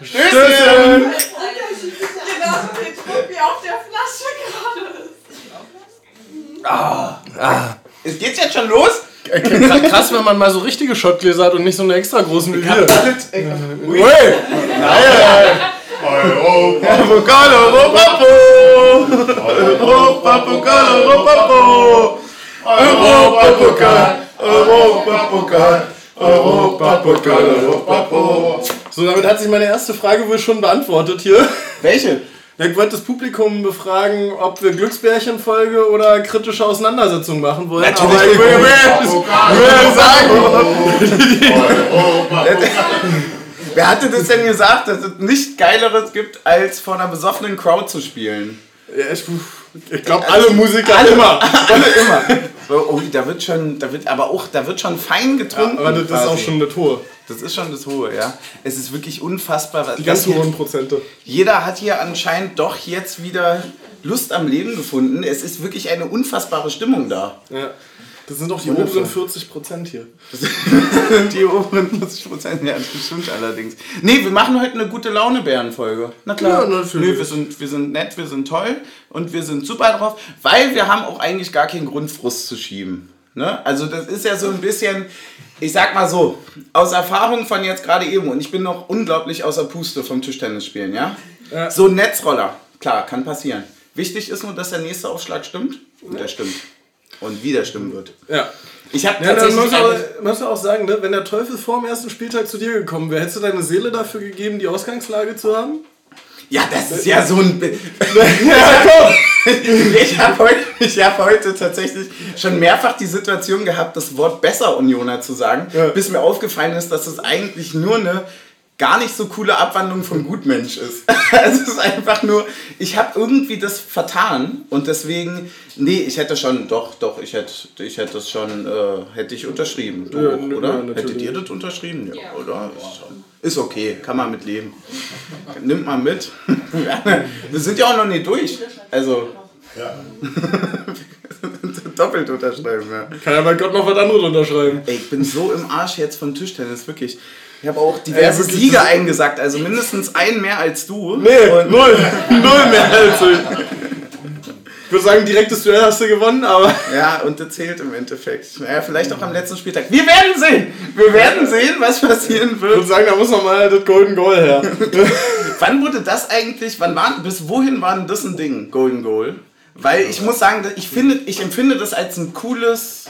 Stößchen! Genauso viel Druck wie auf der Flasche gerade. Es geht's jetzt schon los? Krass, wenn man mal so richtige Schottgläser hat und nicht so eine extra großen wie wir. Ui. Pokal, Europapo! Europapokal, Europapo! Europapokal, Europapokal, Europapokal, Europapo! So, damit hat sich meine erste Frage wohl schon beantwortet hier. Welche? Ja, Ich wollte das Publikum befragen, ob wir Glücksbärchenfolge oder kritische Auseinandersetzung machen wollen. Natürlich Aber ich würde, würde sagen, Wer hatte das denn gesagt, dass es nichts Geileres gibt, als vor einer besoffenen Crowd zu spielen? ja, ich, ich glaube, alle Musiker immer. Alle immer. So, oh, da wird schon, da wird aber auch, da wird schon fein getrunken. Aber das ist quasi. auch schon eine Tour. Das ist schon das Hohe, ja. Es ist wirklich unfassbar. was- Die ganz hohen Prozente. Jeder hat hier anscheinend doch jetzt wieder Lust am Leben gefunden. Es ist wirklich eine unfassbare Stimmung da. Ja. Das sind doch die oberen 40 Prozent hier. Die oberen 40 Prozent, ja, das stimmt allerdings. Nee, wir machen heute eine gute Laune-Bären-Folge. Na klar. Ja, natürlich. Nee, wir sind, wir sind nett, wir sind toll und wir sind super drauf, weil wir haben auch eigentlich gar keinen Grund, Frust zu schieben. Ne? Also das ist ja so ein bisschen, ich sag mal so, aus Erfahrung von jetzt gerade eben, und ich bin noch unglaublich außer Puste vom Tischtennis spielen, ja? Ja. So ein Netzroller, klar, kann passieren. Wichtig ist nur, dass der nächste Aufschlag stimmt und der stimmt. Und wie der stimmen wird. Ja. Ich habe Ja, tatsächlich... muss man, eine- muss auch sagen, ne, wenn der Teufel vor dem ersten Spieltag zu dir gekommen wäre, hättest du deine Seele dafür gegeben, die Ausgangslage zu haben? Ja, das ist ja so ein. Bi- ich habe heute, ich hab heute tatsächlich schon mehrfach die Situation gehabt, das Wort besser Unioner zu sagen, Ja. bis mir aufgefallen ist, dass es eigentlich nur eine gar nicht so coole Abwandlung von Gutmensch ist. Also es ist einfach nur, ich habe irgendwie das vertan und deswegen, nee, ich hätte schon, doch, doch, ich hätte, ich hätte das schon, äh, hätte ich unterschrieben, du Ja, oder? ja. Hättet ihr das unterschrieben? Ja, Ja. oder? Ist, schon- ist okay, kann man mit leben. Nimmt man mit. Wir sind ja auch noch nicht durch. Also doppelt unterschreiben, ja. Kann ja bei Gott noch was anderes unterschreiben. Ey, ich bin so im Arsch jetzt vom Tischtennis, wirklich. Ich habe auch diverse wirklich, Siege das ist- eingesagt, also mindestens einen mehr als du. Nee, Und- null. Null mehr als ich. Ich würde sagen, direktes Duell hast du gewonnen, aber. Ja, und das zählt im Endeffekt. Naja, vielleicht auch am letzten Spieltag. Wir werden sehen! Wir werden sehen, was passieren Ich würde wird. sagen, da muss noch mal das Golden Goal her. Wann wurde das eigentlich, wann war, bis wohin war denn das ein Ding, Golden Goal? Weil ich muss sagen, ich, finde, ich empfinde das als ein cooles.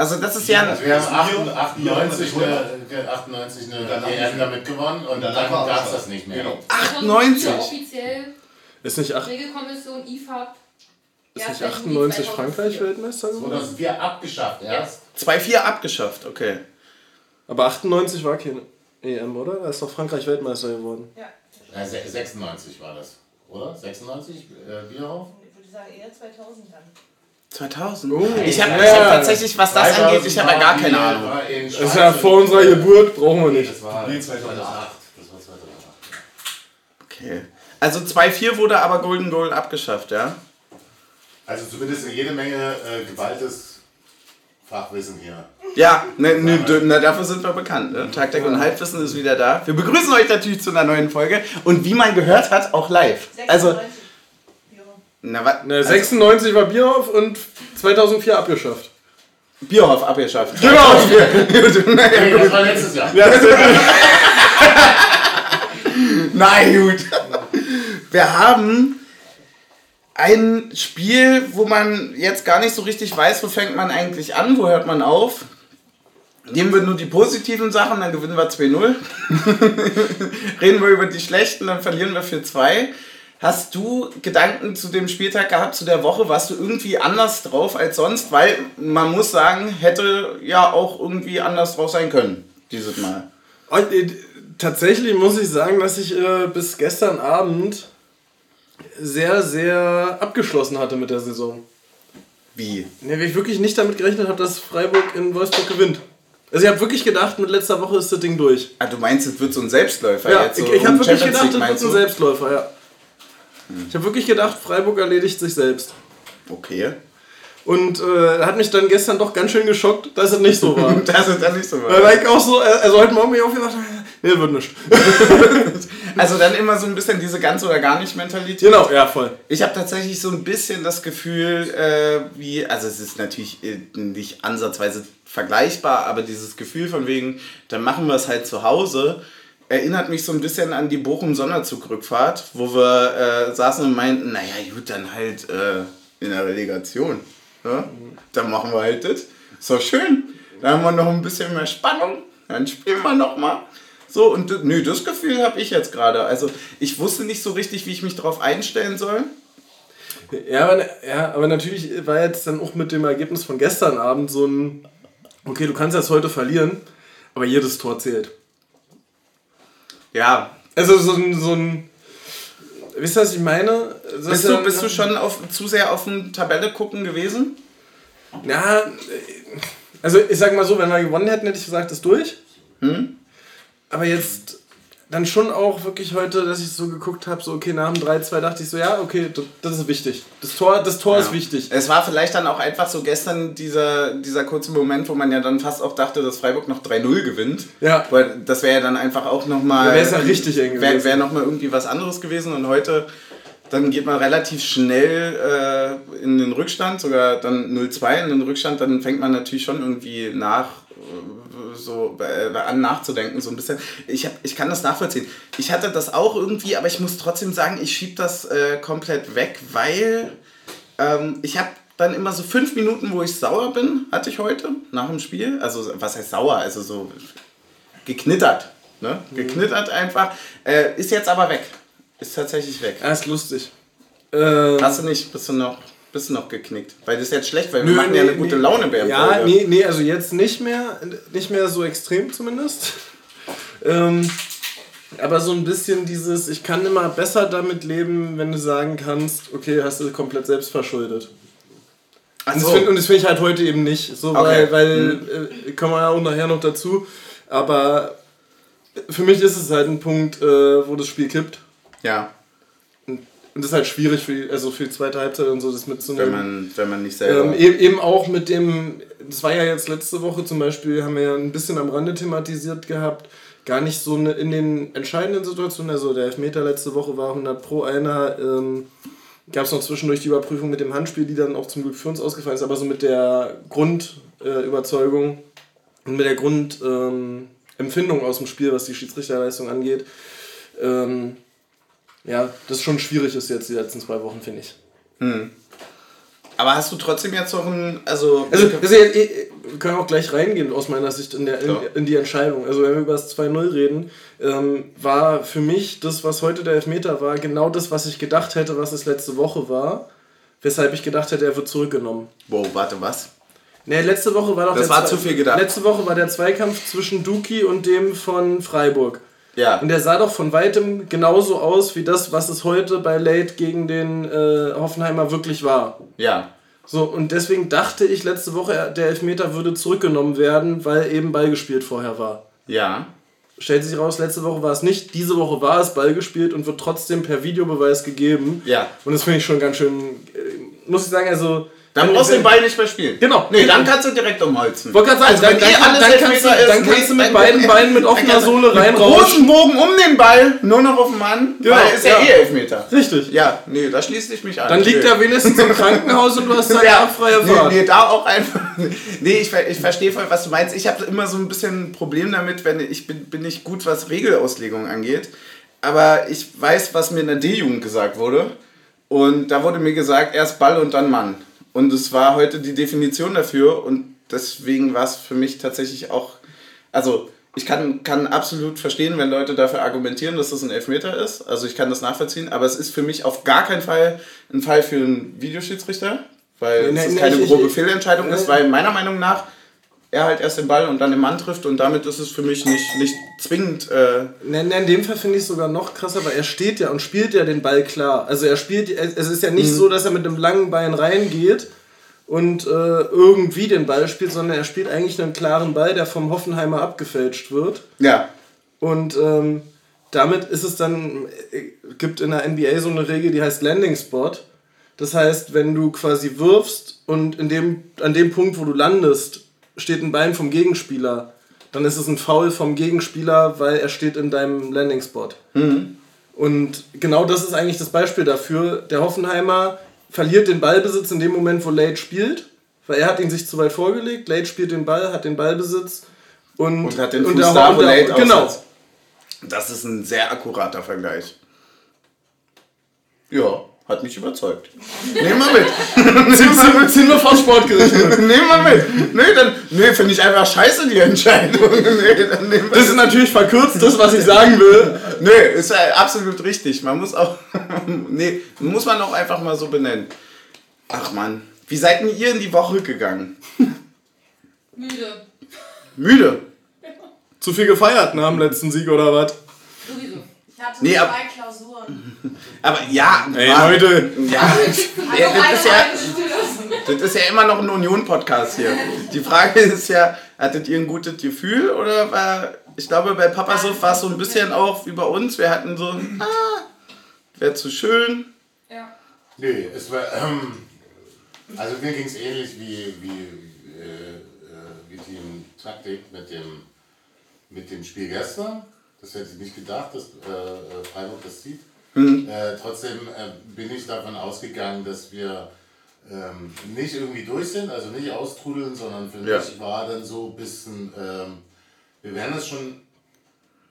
Also, das ist ja. Also wir haben 98 eine, 98 eine EM damit gewonnen und dann gab es das nicht mehr. Genau. 98. Offiziell Ist nicht, ach, Regelkommission IFAB. ist nicht 98 Frankreich Weltmeister geworden? 2004 abgeschafft erst. 2-4 abgeschafft, okay. Aber 98 war keine EM, oder? Da ist doch Frankreich Weltmeister geworden. Ja, se- 96 war das, oder? 96 äh, Bierhoff? Ich würde sagen eher 2000 dann. 2000? Oh. ich habe Ja. hab tatsächlich, was das angeht, ich habe ja gar keine Ahnung. Das ist ja vor unserer Geburt, brauchen wir nicht. Das war Nee, 2008. 2008. Das war 2008. Okay. Also 2-4 wurde aber Golden Goal abgeschafft, ja? Also zumindest jede Menge äh, geballtes Fachwissen hier. Ja, ne, ne, na, dafür sind wir bekannt. Ne? Deck und Halbwissen ist wieder da. Wir begrüßen euch natürlich zu einer neuen Folge und wie man gehört hat, auch live. Also, 96. Ja. na, Ne, also 96 war Bierhoff und 2004 abgeschafft. Bierhoff abgeschafft. Genau! Nee, das war letztes Jahr. Na gut. Wir haben ein Spiel, wo man jetzt gar nicht so richtig weiß, wo fängt man eigentlich an, wo hört man auf. Nehmen wir nur die positiven Sachen, dann gewinnen wir 2-0. Reden wir über die schlechten, dann verlieren wir 4-2. Hast du Gedanken zu dem Spieltag gehabt, zu der Woche? Warst du irgendwie anders drauf als sonst? Weil man muss sagen, hätte ja auch irgendwie anders drauf sein können, dieses Mal. Und, äh, tatsächlich muss ich sagen, dass ich äh, bis gestern Abend sehr, sehr abgeschlossen hatte mit der Saison. Wie? Ne, weil ich wirklich nicht damit gerechnet habe, dass Freiburg in Wolfsburg gewinnt. Also ich habe wirklich gedacht, mit letzter Woche ist das Ding durch. Ah, du meinst, es wird so ein Selbstläufer Ja, jetzt? So ich, ich habe wirklich gedacht, das wird meinst ein? Selbstläufer, ja. Ich habe wirklich gedacht, Freiburg erledigt sich selbst. Okay. Und äh, hat mich dann gestern doch ganz schön geschockt, dass es nicht so war. Das ist dann nicht so Weil wahr. ich auch so, also heute Morgen bin ich aufgewacht, Nee, wird nicht. Also dann immer so ein bisschen diese ganz oder gar nicht Mentalität. Genau, ja, voll. Ich habe tatsächlich so ein bisschen das Gefühl, äh, wie, also es ist natürlich äh, nicht ansatzweise vergleichbar, aber dieses Gefühl von wegen, dann machen wir es halt zu Hause, erinnert mich so ein bisschen an die Bochum-Sonderzug-Rückfahrt, wo wir äh, saßen und meinten, naja gut, dann halt äh, in der Relegation. Ja? Dann machen wir halt das. Ist doch schön. Dann haben wir noch ein bisschen mehr Spannung. Dann spielen wir noch mal. So, und nö, das Gefühl habe ich jetzt gerade. Also ich wusste nicht so richtig, wie ich mich darauf einstellen soll. Ja aber, ja, aber natürlich war jetzt dann auch mit dem Ergebnis von gestern Abend so ein, okay, du kannst jetzt heute verlieren, aber jedes Tor zählt. Ja. Also so ein, so ein wisst ihr, was ich meine? Das Bist ist du, bist du schon auf, zu sehr auf den Tabelle gucken gewesen? Ja, also ich sag mal so, wenn wir gewonnen hätten, hätte ich gesagt, ist durch. Hm? Aber jetzt dann schon auch wirklich heute, dass ich so geguckt habe, so okay, nach dem 3-2 dachte ich so, ja, okay, das, ist wichtig. Das Tor, das Tor ist Ja. wichtig. Es war vielleicht dann auch einfach so gestern dieser, dieser kurze Moment, wo man ja dann fast auch dachte, dass Freiburg noch 3-0 gewinnt. Ja. Weil das wäre ja dann einfach auch nochmal. Ja, wär's ja richtig eng Wäre wär nochmal irgendwie was anderes gewesen und heute. Dann geht man relativ schnell äh, in den Rückstand, sogar dann 0-2 in den Rückstand, dann fängt man natürlich schon irgendwie nach, so äh, an nachzudenken, so ein bisschen. Ich, hab, ich kann das nachvollziehen. Ich hatte das auch irgendwie, aber ich muss trotzdem sagen, ich schieb das äh, komplett weg, weil ähm, ich habe dann immer so fünf Minuten, wo ich sauer bin, hatte ich heute nach dem Spiel. Also was heißt sauer? Also so geknittert. Ne? Geknittert einfach. Äh, ist jetzt aber weg. Ist tatsächlich weg. Ja, ist lustig. Äh, Hast du nicht, bist du noch, bist du noch geknickt? Weil das ist jetzt schlecht, weil wir Nö, machen ja nee, eine gute nee. Laune bei Ja, nee, nee, also jetzt nicht mehr, nicht mehr so extrem zumindest. Ähm, aber so ein bisschen dieses, ich kann immer besser damit leben, wenn du sagen kannst, okay, hast du komplett selbst verschuldet. Ach Und das so. Und das finde ich halt heute eben nicht. So, Okay. weil, weil äh, kommen wir ja auch nachher noch dazu. Aber für mich ist es halt ein Punkt, äh, wo das Spiel kippt. Ja, Und das ist halt schwierig für, die- also für die zweite Halbzeit und so das wenn mitzunehmen. man, wenn man nicht selber. Ähm, eben, eben auch mit dem, das war ja jetzt letzte Woche zum Beispiel, haben wir ja ein bisschen am Rande thematisiert gehabt, gar nicht so eine, in den entscheidenden Situationen, also der Elfmeter letzte Woche war 100 pro einer, ähm, gab es noch zwischendurch die Überprüfung mit dem Handspiel, die dann auch zum Glück für uns ausgefallen ist, aber so mit der Grundüberzeugung äh, und mit der Grundempfindung ähm, aus dem Spiel, was die Schiedsrichterleistung angeht, ähm, ja, das schon schwierig ist jetzt die letzten zwei Wochen, finde ich. aber hast du trotzdem jetzt noch ein. Also, Also, eh, wir können auch gleich reingehen aus meiner Sicht in, der, in, in die Entscheidung. Also, wenn wir über das 2-0 reden, ähm, war für mich das, was heute der Elfmeter war, genau das, was ich gedacht hätte, was es letzte Woche war. Weshalb ich gedacht hätte, er wird zurückgenommen. Wow, warte, was? Nee, letzte Woche war doch Das der war zu viel gedacht. Letzte Woche war der Zweikampf zwischen Duki und dem von Freiburg. Ja. Und der sah doch von weitem genauso aus wie das, was es heute bei Late gegen den äh, Hoffenheimer wirklich war. Ja. So, und deswegen dachte ich letzte Woche, er- der Elfmeter würde zurückgenommen werden, weil eben Ball gespielt vorher war. Ja. Stellt sich raus, letzte Woche war es nicht, diese Woche war es Ball gespielt und wird trotzdem per Videobeweis gegeben. Ja. Und das finde ich schon ganz schön, äh, muss ich sagen, also. Dann wenn- brauchst du den wenn- Ball nicht mehr spielen. Genau. Nee, dann kannst du direkt umholzen. Wollte gerade sagen, Also, dann, dann, dann, kannst, du, ist, dann kannst du mit dann- beiden Beinen mit dann offener Sohle einen reinrauschen. Großen Bogen um den Ball, nur noch auf den Mann, Genau, weil ist ja, ja. eh Elfmeter. Richtig. Ja, nee, da schließt ich mich an. Dann liegt Nee. er wenigstens im Krankenhaus und du hast seine Ja, freie nee, Fahrt. nee, da auch einfach. Nee, ich, ich verstehe voll, was du meinst. Ich habe immer so ein bisschen ein Problem damit, wenn ich bin, bin nicht gut, was Regelauslegung angeht. Aber ich weiß, was mir in der D-Jugend gesagt wurde. Und da wurde mir gesagt, erst Ball und dann Mann. Und es war heute die Definition dafür. Und deswegen war es für mich tatsächlich auch. Also, ich kann, kann absolut verstehen, wenn Leute dafür argumentieren, dass das ein Elfmeter ist. Also, ich kann das nachvollziehen. Aber es ist für mich auf gar keinen Fall ein Fall für einen Videoschiedsrichter. Weil Nee, es nee, keine ich- grobe ich- Fehlentscheidung ist, nee. weil meiner Meinung nach er halt erst den Ball und dann den Mann trifft und damit ist es für mich nicht, nicht zwingend. Äh, Ne, ne, in dem Fall finde ich es sogar noch krasser, weil er steht ja und spielt ja den Ball klar. Also er spielt, es ist ja Mhm. nicht so, dass er mit einem langen Bein reingeht und äh, irgendwie den Ball spielt, sondern er spielt eigentlich einen klaren Ball, der vom Hoffenheimer abgefälscht wird. ja, Und ähm, damit ist es dann, äh, gibt in der NBA so eine Regel, die heißt Landing Spot. Das heißt, wenn du quasi wirfst und in dem, an dem Punkt, wo du landest, steht ein Bein vom Gegenspieler, dann ist es ein Foul vom Gegenspieler, weil er steht in deinem Landing-Spot. Und genau das ist eigentlich das Beispiel dafür. Der Hoffenheimer verliert den Ballbesitz in dem Moment, wo Late spielt, weil er hat ihn sich zu weit vorgelegt. Late spielt den Ball, hat den Ballbesitz und, Und hat den Fuß der- da, und wo der- Late Genau. aussetzt. Das ist ein sehr akkurater Vergleich. Ja, hat mich überzeugt. Nehmen wir mit. Sind, sind, sind wir vor Sportgericht. Nehmen wir mit. Nee, dann, nee, finde ich einfach scheiße, die Entscheidung. Nee, dann nehmen wir Das ist natürlich verkürzt, das, was ich sagen will. Nee, ist ja absolut richtig. Man muss auch. nee, muss man auch einfach mal so benennen. Ach man, wie seid denn ihr in die Woche gegangen? Müde. Müde. Zu viel gefeiert nach dem letzten Sieg oder was? Ich hatte Nee, zwei ab- Klausuren. Aber ja. Ey, war- Leute. Ja, ja das, ist ja, das ist ja immer noch ein Union-Podcast hier. Die Frage ist ja, hattet ihr ein gutes Gefühl oder war. Ich glaube, bei Papa so war es so ein bisschen auch wie bei uns. Wir hatten so, ah, wäre zu schön. Ja. Nee, es war. Ähm, also mir ging es ähnlich wie, wie, äh, äh, wie Team Taktik mit dem, mit dem Spiel gestern. Das hätte ich nicht gedacht, dass äh, äh, Freiburg das zieht. Äh, trotzdem äh, bin ich davon ausgegangen, dass wir ähm, nicht irgendwie durch sind, also nicht austrudeln, sondern für Ja. mich war dann so ein bisschen, ähm, wir werden es schon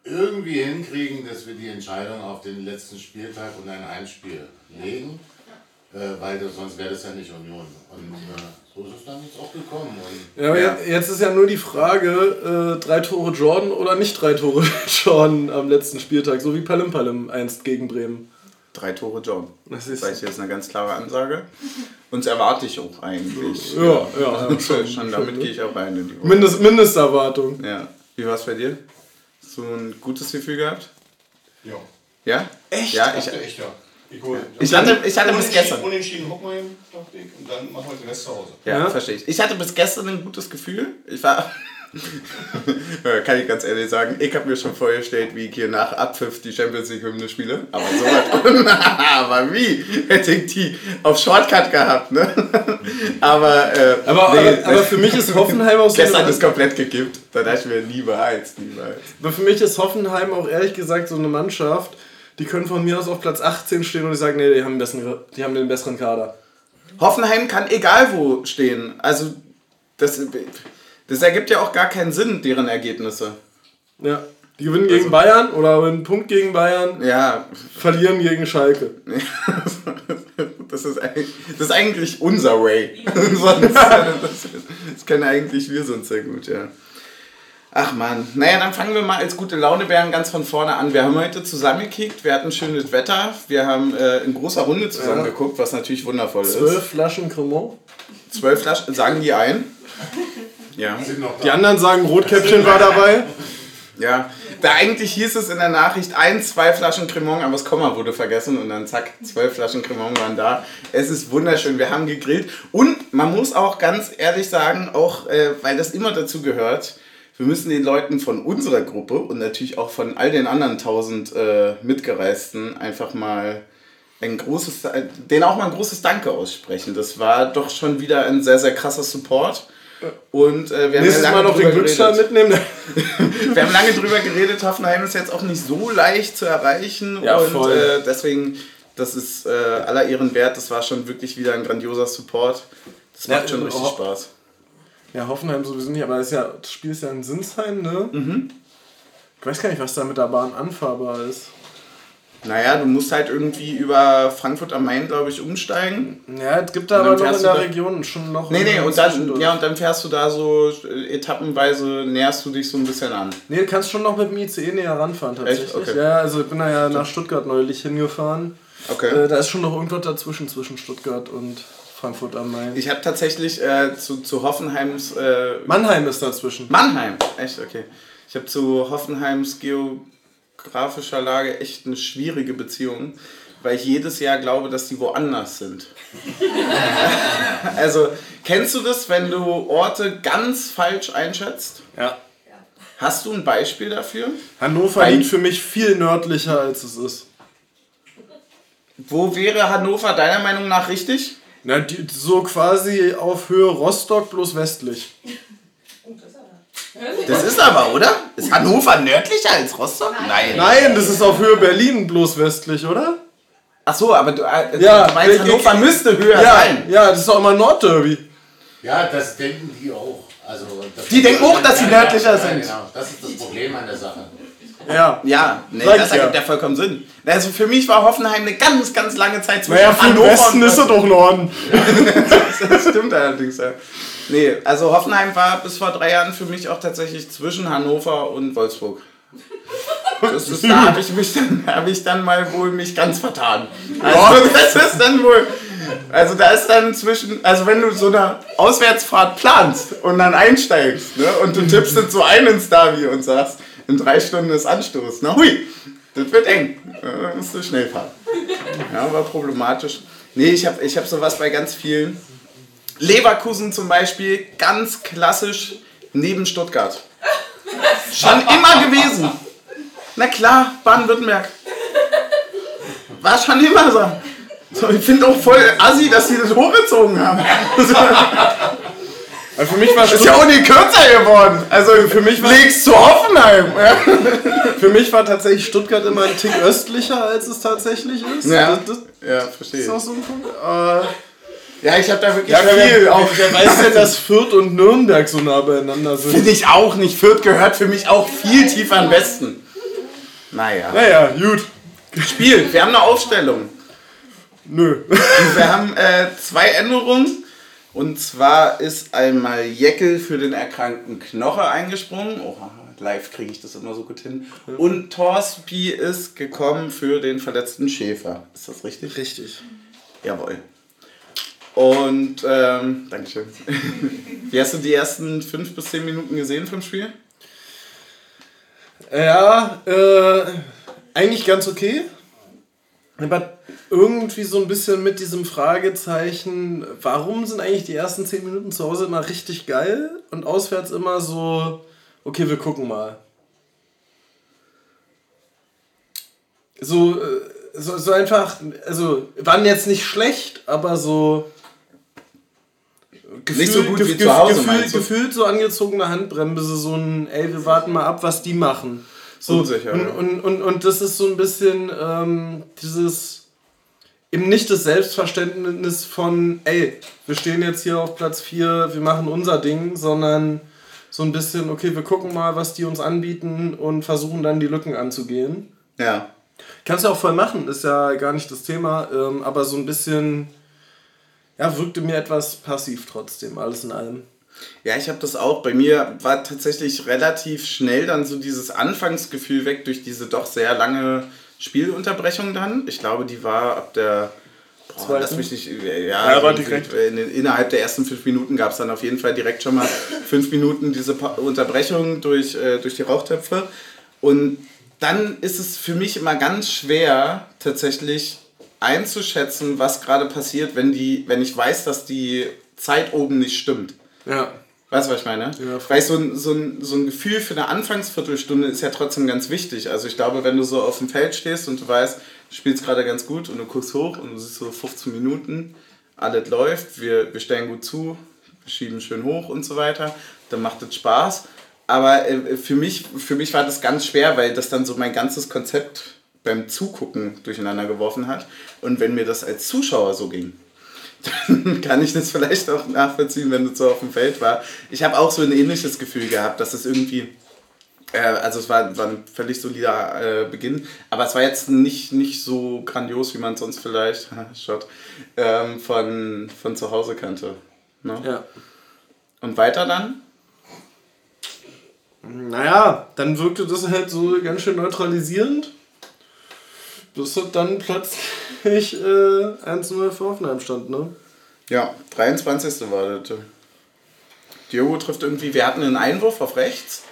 irgendwie hinkriegen, dass wir die Entscheidung auf den letzten Spieltag und ein Heimspiel legen, äh, weil das, sonst wäre das ja nicht Union. Und äh, so ist es dann jetzt auch gekommen. Und Ja, aber Ja. jetzt- ist ja nur die Frage, äh, drei Tore Jordan oder nicht drei Tore Jordan am letzten Spieltag, so wie Palim Palim einst gegen Bremen. Drei Tore John. Das ist, Das ist jetzt eine ganz klare Ansage. Und das erwarte ich auch eigentlich. ja, ja, ja, Schon, schon, damit schon, gehe ich auch rein in die Woche. Mindest, Mindesterwartung. Ja. Wie war es bei dir? Hast du ein gutes Gefühl gehabt? Ja. Ja? Echt? Ja, ich, Ich, echt, ja. Ich, hol, Ich hatte- ich hatte bis Unentschieden- gestern. Unentschieden hin, dachte ich, und dann machen wir den Rest zu Hause. ja, Ja? verstehe ich. Ich hatte bis gestern ein gutes Gefühl. Ich war. Kann ich ganz ehrlich sagen, ich habe mir schon vorgestellt, wie ich hier nach Abpfiff die Champions League Hymne spiele. Aber so was. aber wie hätte ich die auf Shortcut gehabt, ne? Aber, äh, Aber, aber, aber für mich ist Hoffenheim auch so Gestern ist komplett gekippt. Da dachte ich mir, niemals, niemals. aber für mich ist Hoffenheim auch ehrlich gesagt so eine Mannschaft, die können von mir aus auf Platz 18 stehen und ich sage, nee, die haben, besseren, die haben den besseren Kader. Hoffenheim kann egal wo stehen. Also, das, das ergibt ja auch gar keinen Sinn, deren Ergebnisse. Ja. Die gewinnen gegen Bayern oder einen Punkt gegen Bayern, Ja, verlieren gegen Schalke. das ist, eigentlich- das ist eigentlich unser Way. sonst, das, das können eigentlich wir sonst sehr gut, ja. Ach man, naja, dann fangen wir mal als gute Launebären ganz von vorne an. Wir haben heute zusammengekickt, wir hatten schönes Wetter, wir haben äh, in großer Runde zusammen Ja. geguckt, was natürlich wundervoll Zwölf ist. Flaschen Cremant. Zwölf Flaschen, sagen die ein? Ja. Die anderen sagen, Rotkäppchen war dabei. Ja, da eigentlich hieß es in der Nachricht ein, zwei Flaschen Cremant, aber das Komma wurde vergessen und dann zack, zwölf Flaschen Cremant waren da. Es ist wunderschön, wir haben gegrillt und man muss auch ganz ehrlich sagen, auch äh, weil das immer dazu gehört, wir müssen den Leuten von unserer Gruppe und natürlich auch von all den anderen tausend äh, Mitgereisten einfach mal ein großes, denen auch mal ein großes Danke aussprechen. Das war doch schon wieder ein sehr, sehr krasser Support. Und äh, wir haben Nächstes ja Mal lange noch den geredet. mitnehmen. Wir haben lange drüber geredet, Hoffenheim ist jetzt auch nicht so leicht zu erreichen. Ja, und. Äh, deswegen, das ist äh, aller Ehren wert. Das war schon wirklich wieder ein grandioser Support. Das Ja, macht schon äh, richtig Spaß. Ja, Hoffenheim sowieso nicht, aber das, ist ja, das Spiel ist ja in Sinsheim, ne? Ich weiß gar nicht, was da mit der Bahn anfahrbar ist. Naja, du musst halt irgendwie über Frankfurt am Main, glaube ich, umsteigen. Ja, es gibt da aber noch in der Region schon noch. Nee, nee, und dann, ja, und dann fährst du da so äh, etappenweise, näherst du dich so ein bisschen an. Nee, du kannst schon noch mit dem ICE näher ranfahren tatsächlich. Echt? Okay. Ja, also ich bin da ja nach Stuttgart neulich hingefahren. Okay. Äh, da ist schon noch irgendwas dazwischen, zwischen Stuttgart und Frankfurt am Main. Ich habe tatsächlich äh, zu, zu Hoffenheims äh, Mannheim ist dazwischen. Mannheim, echt, okay. Ich habe zu Hoffenheims geografischer Lage echt eine schwierige Beziehung, weil ich jedes Jahr glaube, dass die woanders sind. also, kennst du das, wenn du Orte ganz falsch einschätzt? Ja. Hast du ein Beispiel dafür? Hannover liegt für mich viel nördlicher, als es ist. Wo wäre Hannover deiner Meinung nach richtig? Na, die, so quasi auf Höhe Rostock, bloß westlich. Das ist aber, oder? Ist Hannover nördlicher als Rostock? Nein. Nein, das ist auf Höhe Berlin bloß westlich, oder? Ach so, aber du, äh, Ja, du meinst, äh, Hannover äh, müsste höher Ja, sein. ja, das ist doch immer Nordderby. Ja, das denken die auch. Also, das Die denken auch, dass sie nördlicher ja, sind. Genau, das ist das Problem an der Sache. Ja. Ja, nee, Sag das ich ja. ergibt ja vollkommen Sinn. Also für mich war Hoffenheim eine ganz, ganz lange Zeit zwischen Naja, für den Hannover Westen und ist er doch Norden. Das stimmt allerdings, ja. Nee, also Hoffenheim war bis vor drei Jahren für mich auch tatsächlich zwischen Hannover und Wolfsburg. Das ist, da habe ich mich dann, ich dann mal wohl mich ganz vertan. Also das ist dann wohl. Also da ist dann zwischen, also wenn du so eine Auswärtsfahrt planst und dann einsteigst, ne, und du tippst jetzt so ein ins Davi und sagst, in drei Stunden ist Anstoß. Na hui, das wird eng. Da musst du schnell fahren. Ja, war problematisch. Nee, ich habe ich hab sowas bei ganz vielen. Leverkusen zum Beispiel, ganz klassisch neben Stuttgart. Schon immer gewesen. Na klar, Baden-Württemberg. War schon immer so. so ich finde auch voll assi, dass die das hochgezogen haben. Also für mich war Ist ja Stuttgart, auch nicht kürzer geworden. Also für mich legst zu Hoffenheim. Für mich war tatsächlich Stuttgart immer ein Tick östlicher, als es tatsächlich ist. Ja, Das, das ja verstehe. ist auch so ein Punkt. Äh, Ja, ich habe da wirklich ja, viel wer, auch. wer weiß denn, dass Fürth und Nürnberg so nah beieinander sind? Finde ich auch nicht. Fürth gehört für mich auch viel tiefer den Westen. Naja. Naja, gut. Spiel. Wir haben eine Aufstellung. Nö. Und wir haben äh, zwei Änderungen. Und zwar ist einmal Jeckel für den erkrankten Knoche eingesprungen. Oh, live kriege ich das immer so gut hin. Und Torsby ist gekommen für den verletzten Schäfer. Ist das richtig? Richtig. Jawohl. Und, ähm, Dankeschön. Wie hast du die ersten fünf bis zehn Minuten gesehen vom Spiel? Ja, äh, eigentlich ganz okay. Aber irgendwie so ein bisschen mit diesem Fragezeichen, warum sind eigentlich die ersten 10 Minuten zu Hause immer richtig geil und auswärts immer so, okay, wir gucken mal. So, äh, so, so einfach, also waren jetzt nicht schlecht, aber so. Nicht so gut wie zu Hause, du? gefühlt so angezogene Handbremse, so ein, ey, wir warten mal ab, was die machen. So, Unsicher, und, ja. und, und, und das ist so ein bisschen ähm, dieses, eben nicht das Selbstverständnis von, ey, wir stehen jetzt hier auf Platz 4, wir machen unser Ding, sondern so ein bisschen, okay, wir gucken mal, was die uns anbieten und versuchen dann die Lücken anzugehen. Ja. Kannst du auch voll machen, ist ja gar nicht das Thema, ähm, aber so ein bisschen, ja, wirkte mir etwas passiv trotzdem, alles in allem. Ja, ich habe das auch. Bei mir war tatsächlich relativ schnell dann so dieses Anfangsgefühl weg durch diese doch sehr lange Spielunterbrechung dann. Ich glaube, die war ab der. Boah, Zweiten? lass mich nicht. Ja, Ja, war so direkt. In, innerhalb der ersten fünf Minuten gab es dann auf jeden Fall direkt schon mal fünf Minuten diese Pa- Unterbrechung durch, äh, durch die Rauchtöpfe. Und dann ist es für mich immer ganz schwer, tatsächlich einzuschätzen, was gerade passiert, wenn, die, wenn ich weiß, dass die Zeit oben nicht stimmt. Ja. Weißt du, was ich meine? Ja. Weil so ein, so, ein, so ein Gefühl für eine Anfangsviertelstunde ist ja trotzdem ganz wichtig. Also ich glaube, wenn du so auf dem Feld stehst und du weißt, du spielst gerade ganz gut und du guckst hoch und du siehst so 15 Minuten, alles läuft, wir, wir stellen gut zu, wir schieben schön hoch und so weiter, dann macht es Spaß. Aber äh, für, mich, für mich war das ganz schwer, weil das dann so mein ganzes Konzept beim Zugucken durcheinander geworfen hat. Und wenn mir das als Zuschauer so ging, dann kann ich das vielleicht auch nachvollziehen, wenn das so auf dem Feld war. Ich habe auch so ein ähnliches Gefühl gehabt, dass es irgendwie, äh, also es war, war ein völlig solider äh, Beginn, aber es war jetzt nicht, nicht so grandios, wie man es sonst vielleicht, Shot, ähm, von, von zu Hause kannte. Ne? Ja. Und weiter dann? Naja, dann wirkte das halt so ganz schön neutralisierend. Bis es dann plötzlich äh, 1-0 für Hoffenheim stand, ne? Ja, 23. war das. Diogo trifft irgendwie, wir hatten einen Einwurf auf rechts,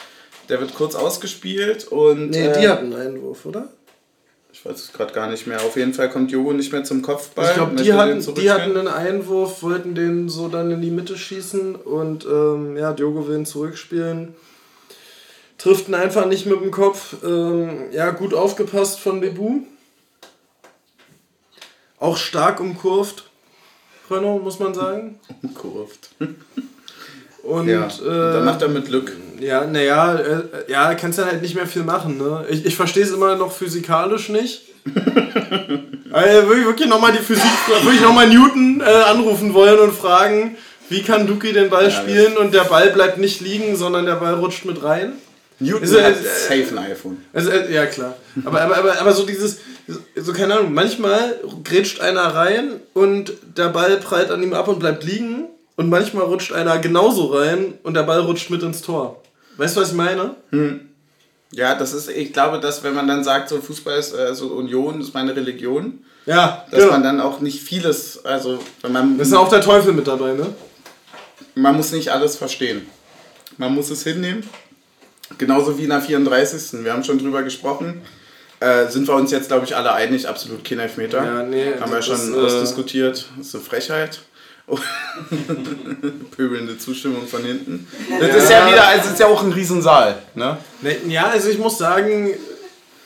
der wird kurz ausgespielt und... Nee, äh, die hatten einen Einwurf, oder? Ich weiß es gerade gar nicht mehr. Auf jeden Fall kommt Diogo nicht mehr zum Kopfball. Ich glaube, die, hatten, die hatten einen Einwurf, wollten den so dann in die Mitte schießen und ähm, ja, Diogo will ihn zurückspielen. Trifft ihn einfach nicht mit dem Kopf. Ähm, ja, gut aufgepasst von Bebu. Auch stark umkurvt, Renault, muss man sagen. Kurft. Und, Ja, äh, und dann macht er mit Glück. Ja, naja, äh, ja, kannst dann halt nicht mehr viel machen, ne? Ich, ich verstehe es immer noch physikalisch nicht. also wirklich, wirklich nochmal die Physik, wirklich nochmal Newton äh, anrufen wollen und fragen, wie kann Duki den Ball das- spielen und der Ball bleibt nicht liegen, sondern der Ball rutscht mit rein? Newton Ist er- hat äh, safe ein iPhone. Also, äh, ja, klar. Aber, aber, aber, aber so dieses, so keine Ahnung, manchmal grätscht einer rein und der Ball prallt an ihm ab und bleibt liegen. Und manchmal rutscht einer genauso rein und der Ball rutscht mit ins Tor. Weißt du, was ich meine? Ja, das ist, ich glaube, dass wenn man dann sagt, so Fußball ist, äh, so Union ist meine Religion, Ja, dass genau. man dann auch nicht vieles, also wenn man, Da ist ja auch der Teufel mit dabei, ne? man muss nicht alles verstehen. Man muss es hinnehmen. Genauso wie in der 34. Wir haben schon drüber gesprochen. Äh, sind wir uns jetzt, glaube ich, alle einig, absolut kein Elfmeter. Ja, nee, Haben wir das schon ist, äh, ausdiskutiert. Das ist eine Frechheit. Oh. Pöbelnde Zustimmung von hinten. Das ist ja wieder, es ist ja auch ein Riesensaal. Ne? Ne, Ja, also ich muss sagen,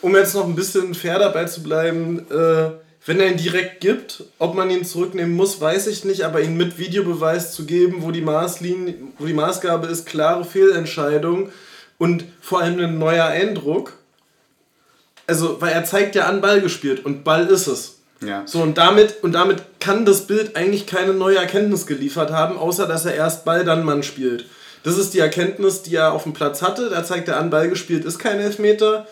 um jetzt noch ein bisschen fair dabei zu bleiben, äh, wenn er ihn direkt gibt, ob man ihn zurücknehmen muss, weiß ich nicht, aber ihn mit Videobeweis zu geben, wo die, Maßlinie, wo die Maßgabe ist, klare Fehlentscheidung und vor allem ein neuer Eindruck. Also, weil er zeigt ja an, Ball gespielt und Ball ist es. Ja. So, und damit, und damit kann das Bild eigentlich keine neue Erkenntnis geliefert haben, außer dass er erst Ball, dann Mann spielt. Das ist die Erkenntnis, die er auf dem Platz hatte. Da zeigt er an, Ball gespielt ist kein Elfmeter.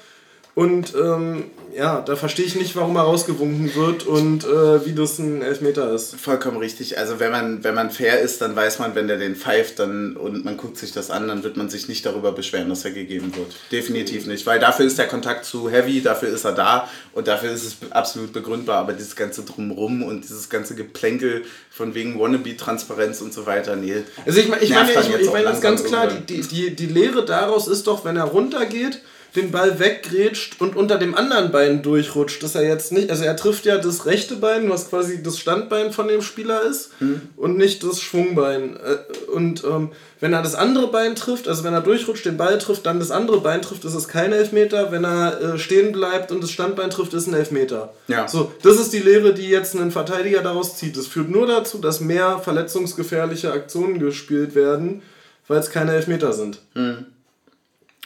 Und ähm, ja, da verstehe ich nicht, warum er rausgewunken wird und äh, wie das ein Elfmeter ist. Vollkommen richtig. Also wenn man, wenn man fair ist, dann weiß man, wenn der den pfeift dann, und man guckt sich das an, dann wird man sich nicht darüber beschweren, dass er gegeben wird. Definitiv nicht. Weil dafür ist der Kontakt zu heavy, dafür ist er da und dafür ist es absolut begründbar. Aber dieses ganze Drumrum und dieses ganze Geplänkel von wegen Wannabe-Transparenz und so weiter, nee. Also ich meine, ich meine, ich, ich meine das ganz klar, die, die, die Lehre daraus ist doch, wenn er runtergeht, den Ball weggrätscht und unter dem anderen Bein durchrutscht, dass er jetzt nicht, also er trifft ja das rechte Bein, was quasi das Standbein von dem Spieler ist Hm. und nicht das Schwungbein. Äh, Und ähm, wenn er das andere Bein trifft, also wenn er durchrutscht, den Ball trifft, dann das andere Bein trifft, ist es kein Elfmeter. Wenn er äh, stehen bleibt und das Standbein trifft, ist ein Elfmeter. Ja. So, das ist die Lehre, die jetzt ein Verteidiger daraus zieht. Das führt nur dazu, dass mehr verletzungsgefährliche Aktionen gespielt werden, weil es keine Elfmeter sind.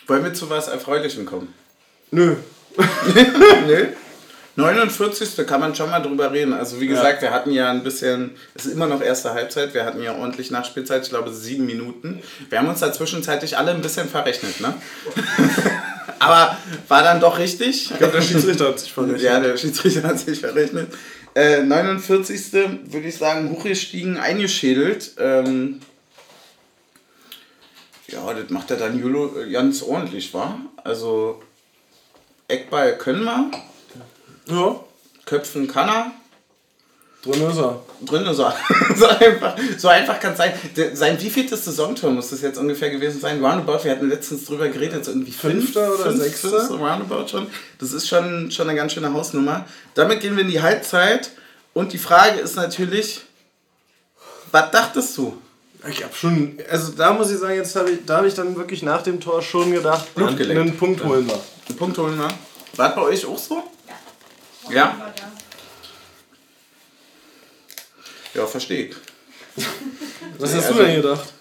Wollen wir zu was Erfreulichem kommen? Nö. Nö. 49. kann man schon mal drüber reden. Also wie gesagt, wir hatten ja ein bisschen, es ist immer noch erste Halbzeit, wir hatten ja ordentlich Nachspielzeit, ich glaube sieben Minuten. Wir haben uns da zwischenzeitlich alle ein bisschen verrechnet, ne? Aber war dann doch richtig. Ich glaube, der Schiedsrichter hat sich verrechnet. Ja, der Schiedsrichter hat sich verrechnet. Äh, 49. würde ich sagen, hochgestiegen, eingeschädelt. Ähm, ja, das macht der Danilo ganz ordentlich, war. Also Eckball können wir, Ja, köpfen kann er. drin ist er. Drin ist er. so einfach, so einfach kann es sein. Sein wievieltes Saisontor muss das jetzt ungefähr gewesen sein? Roundabout, wir hatten letztens drüber geredet, so irgendwie Fünfter fünf, oder fünf, sechster? fünf, so Roundabout schon. Das ist schon, schon eine ganz schöne Hausnummer. Damit gehen wir in die Halbzeit und die Frage ist natürlich, was dachtest du? Ich habe schon, also da muss ich sagen, jetzt habe ich, da habe ich dann wirklich nach dem Tor schon gedacht, Blut Mann, geleckt. einen Punkt holen wir. Einen Punkt holen wir? War das bei euch auch so? Ja? Ja, verstehe ich. Was hast also- du denn gedacht?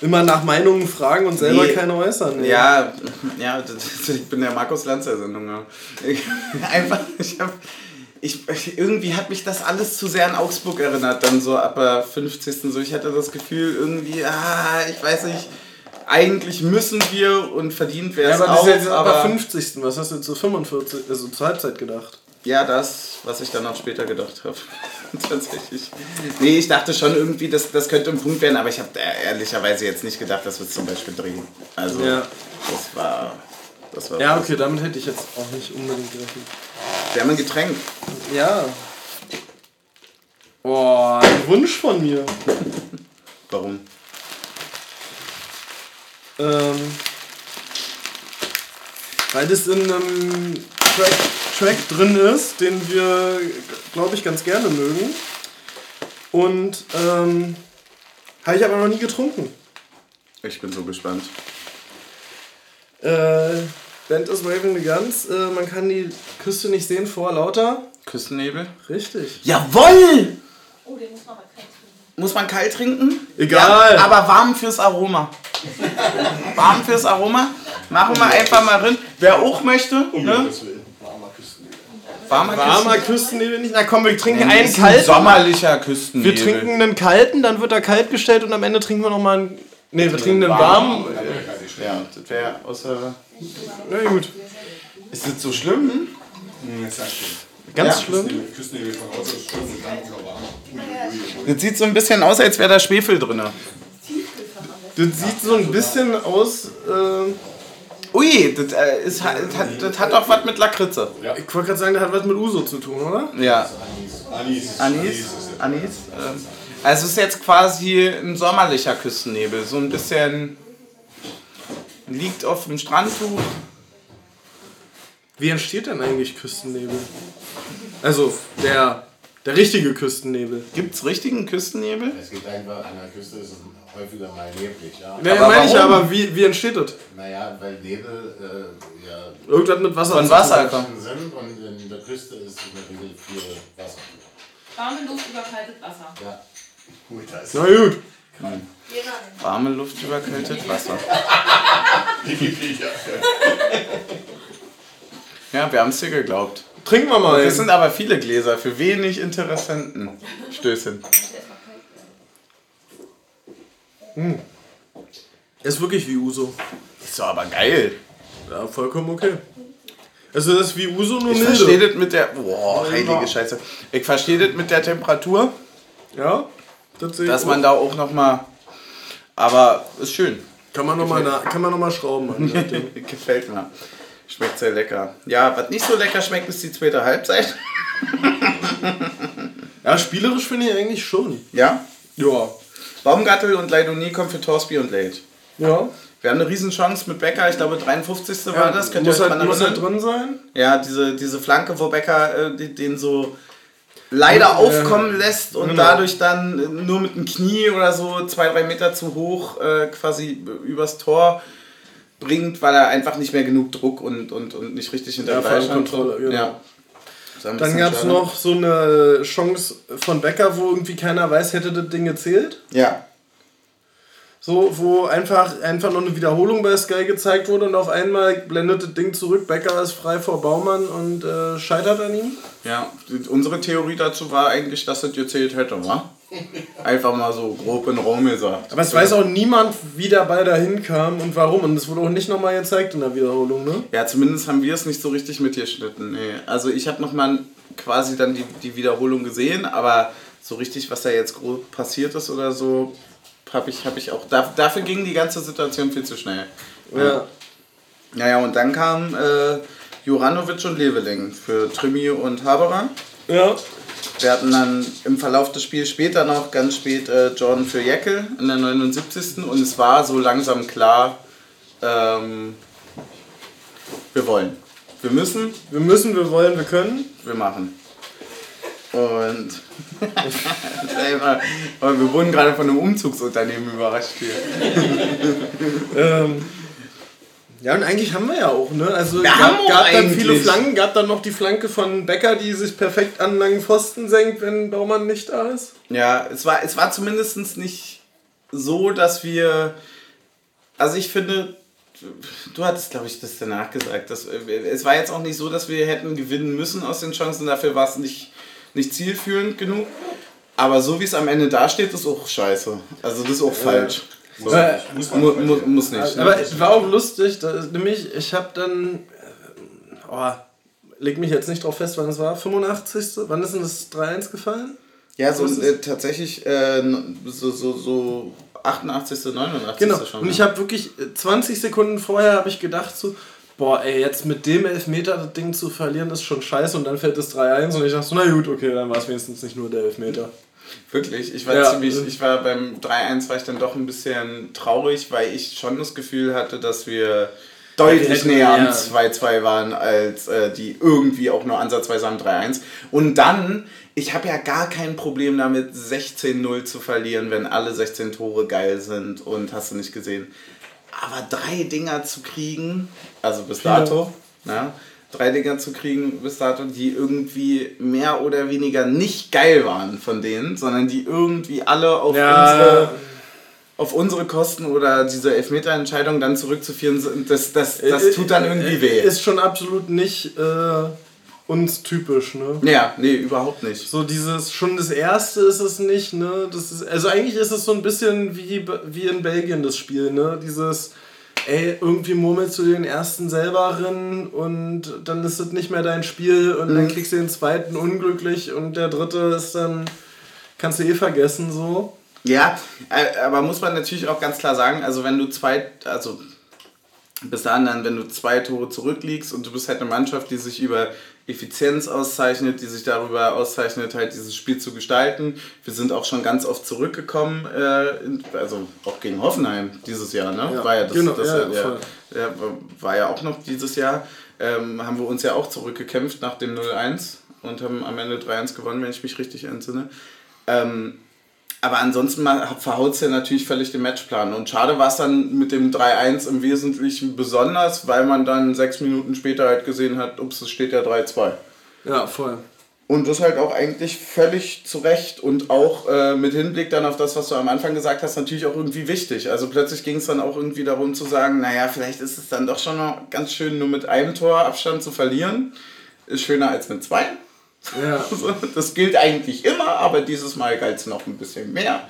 Immer nach Meinungen fragen und selber Nee. keine äußern. nee. Ja, ja, das, ich bin der Markus Lanz der Sendung. Ja. Ich, einfach, ich hab, ich, irgendwie hat mich das alles zu sehr an Augsburg erinnert, dann so ab der 50. So, ich hatte das Gefühl, irgendwie, ah, ich weiß nicht, eigentlich müssen wir und verdient wäre Ja, es aber das auch, ist jetzt aber aber 50. Was hast du zu 45, also zur Halbzeit gedacht? ja, das, was ich dann auch später gedacht habe. Tatsächlich. Nee, ich dachte schon irgendwie, das, das könnte ein Punkt werden, aber ich habe ehrlicherweise jetzt nicht gedacht, dass wir es zum Beispiel drehen. Also, Ja. das war. Das war Ja, okay, damit hätte ich jetzt auch nicht unbedingt gerechnet. Wir haben ein Getränk. Ja. Boah, ein Wunsch von mir. Warum? Ähm, weil das in einem Track, Track drin ist, den wir, glaube ich, ganz gerne mögen. Und ähm, habe ich aber noch nie getrunken. Ich bin so gespannt. Äh, Band is Waving the Guns. Äh, man kann die Küste nicht sehen vor lauter. Küstennebel? Richtig. Jawoll! Oh, den muss man aber kalt trinken. muss man kalt trinken. Egal. Ja, aber warm fürs Aroma. warm fürs Aroma. Machen wir einfach mal rein. Wer auch möchte, Um ne? Warmer Küstennebel. Warmer Warmer Küstennebel nicht. Na komm, wir trinken einen Ist ein kalten. sommerlicher Küstennebel. Wir trinken einen kalten, dann wird er kalt gestellt und am Ende trinken wir nochmal einen. Ne, wir trinken einen warmen. Ja, das wäre außer. Na gut. Ist das so schlimm? Hm, ist ja schön. Ganz Ja. schlimm. Das sieht so ein bisschen aus, als wäre da Schwefel drin. Das sieht so ein bisschen aus. Äh, Ui, das, äh, ist, hat, das hat, das hat doch was mit Lakritze. ich wollte gerade sagen, das hat was mit Uso zu tun, oder? Ja, Anis. Anis. ist es. Anis. ähm, Also es ist jetzt quasi ein sommerlicher Küstennebel. So ein bisschen liegt auf dem Strandtuch. Wie entsteht denn eigentlich Küstennebel? Also der, der richtige Küstennebel. Gibt's richtigen Küstennebel? Es gibt einfach, an der Küste ist es häufiger mal neblig, ja. Ja, Aber meine ich, warum? aber wie, wie entsteht das? Naja, weil Nebel äh, ja Irgendwas mit Wasser. Tun Wasser kommt. sind und in der Küste ist in der Regel viel Wasser. Warme Luft über kaltes Wasser. Ja. Ui, da ist Na gut. Warme Luft über kaltes Wasser. Ja, wir haben es dir geglaubt. Trinken wir mal. Das sind aber viele Gläser für wenig Interessenten. Stößchen. Ist wirklich wie Uso. Ist doch aber geil. Ja, vollkommen okay. Also das ist wie Uso, nur Ich verstehe milde. das mit der. Boah, heilige Scheiße. Ich verstehe das mit der Temperatur, Ja, das sehe ich dass man da auch nochmal. Aber ist schön. Kann man nochmal noch mal schrauben. Gefällt mir. Schmeckt sehr lecker. Ja, was nicht so lecker schmeckt, ist die zweite Halbzeit. ja, spielerisch finde ich eigentlich schon. Ja. Ja. Baumgattel und Leidonie kommen für Torsby und Late. Ja. Wir haben eine Riesenchance mit Becker, ich glaube 53. war das. Könnt ihr muss euch halt, muss halt drin sein. Ja, diese, diese Flanke, wo Becker äh, den so leider aufkommen lässt und Genau. dadurch dann äh, nur mit dem Knie oder so zwei, drei Meter zu hoch äh, quasi übers Tor bringt, weil er einfach nicht mehr genug Druck und, und, und nicht richtig hinter Ja, stand. Fallkontrolle, genau. Ja. Dann gab es noch so eine Chance von Becker, wo irgendwie keiner weiß, hätte das Ding gezählt. Ja, So, wo einfach, einfach noch eine Wiederholung bei Sky gezeigt wurde und auf einmal blendet das Ding zurück. Becker ist frei vor Baumann und äh, scheitert an ihm. ja. Unsere Theorie dazu war eigentlich, dass es gezählt hätte, wa? Einfach mal so grob in Raum gesagt. Aber es weiß auch niemand, wie der Ball dahin kam und warum. Und es wurde auch nicht nochmal gezeigt in der Wiederholung, ne? Ja, zumindest haben wir es nicht so richtig mitgeschnitten. Nee. Also ich habe nochmal quasi dann die, die Wiederholung gesehen, aber so richtig, was da jetzt grob passiert ist oder so, habe ich, hab ich auch. Da, dafür ging die ganze Situation viel zu schnell. Ja. Naja, und dann kam äh, Juranovic und Leveling für Trimi und Haberer. Ja. Wir hatten dann im Verlauf des Spiels später noch, ganz spät, äh, Jordan für Jeckel in der 79. Und es war so langsam klar, ähm, wir wollen. Wir müssen, Wir müssen, wir wollen, wir können. wir machen. Und wir wurden gerade von einem Umzugsunternehmen überrascht hier. Ähm, ja, und eigentlich haben wir ja auch, ne? Also Wir gab, gab dann viele Flanken, gab dann noch die Flanke von Becker, die sich perfekt an langen Pfosten senkt, wenn Baumann nicht da ist. Ja, es war, es war zumindest nicht so, dass wir. Also ich finde, du hattest, glaube ich, das danach gesagt. Dass, äh, es war jetzt auch nicht so, dass wir hätten gewinnen müssen aus den Chancen. Dafür war es nicht, nicht zielführend genug. Aber so wie es am Ende dasteht, ist auch scheiße. Also das ist auch falsch. So. Äh, Muss Mu, muss nicht. Aber es war auch lustig, da, nämlich, ich habe dann, äh, oh, leg mich jetzt nicht drauf fest, wann es war, 85. Wann ist denn das 3-1 gefallen? ja, so äh, tatsächlich äh, so, so, so 88., 89. Genau. schon. Und ich habe wirklich äh, 20 Sekunden vorher habe ich gedacht so, boah, ey, jetzt mit dem Elfmeter das Ding zu verlieren, ist schon scheiße. Und dann fällt es 3-1 und ich dachte so, na gut, okay, dann war es wenigstens nicht nur der Elfmeter. Wirklich, ich war Ja. ziemlich, ich war beim 3-1 war ich dann doch ein bisschen traurig, weil ich schon das Gefühl hatte, dass wir deutlich hätten- näher am ja. 2-2 waren, als äh, die irgendwie auch nur ansatzweise am 3-1. Und dann, ich habe ja gar kein Problem damit, 16-0 zu verlieren, wenn alle 16 Tore geil sind und hast du nicht gesehen. Aber drei Dinger zu kriegen, also bis dato, ne, drei Dinger zu kriegen bis dato, die irgendwie mehr oder weniger nicht geil waren von denen, sondern die irgendwie alle auf unsere auf unsere Kosten oder diese Elfmeterentscheidung dann zurückzuführen sind, das, das, das tut dann irgendwie weh. Ist schon absolut nicht äh, uns typisch, ne? Ja, nee, überhaupt nicht. So dieses, schon das erste ist es nicht, ne? Das ist, also eigentlich ist es so ein bisschen wie, wie in Belgien das Spiel, ne? Dieses, ey, irgendwie murmelst du den ersten selber rein und dann ist es nicht mehr dein Spiel und mhm. dann kriegst du den zweiten unglücklich und der dritte ist dann, kannst du eh vergessen, so. Ja, aber muss man natürlich auch ganz klar sagen, also wenn du zwei, also bis dahin dann, wenn du zwei Tore zurückliegst und du bist halt eine Mannschaft, die sich über Effizienz auszeichnet, die sich darüber auszeichnet, halt dieses Spiel zu gestalten. Wir sind auch schon ganz oft zurückgekommen, äh, also auch gegen Hoffenheim dieses Jahr, ne? Ja, war ja das, genau, das ja, ja, ja, war ja auch noch dieses Jahr. Ähm, haben wir uns ja auch zurückgekämpft nach dem 0-1 und haben am Ende 3-1 gewonnen, wenn ich mich richtig entsinne. Ähm, aber ansonsten verhaut es ja natürlich völlig den Matchplan. Und schade war es dann mit dem 3-1 im Wesentlichen besonders, weil man dann sechs Minuten später halt gesehen hat, ups, es steht ja 3-2. Ja, voll. Und das halt auch eigentlich völlig zu Recht und auch äh, mit Hinblick dann auf das, was du am Anfang gesagt hast, natürlich auch irgendwie wichtig. Also plötzlich ging es dann auch irgendwie darum zu sagen, naja, vielleicht ist es dann doch schon noch ganz schön, nur mit einem Tor Abstand zu verlieren. Ist schöner als mit zwei. Ja. Das gilt eigentlich immer, aber dieses Mal galt es noch ein bisschen mehr.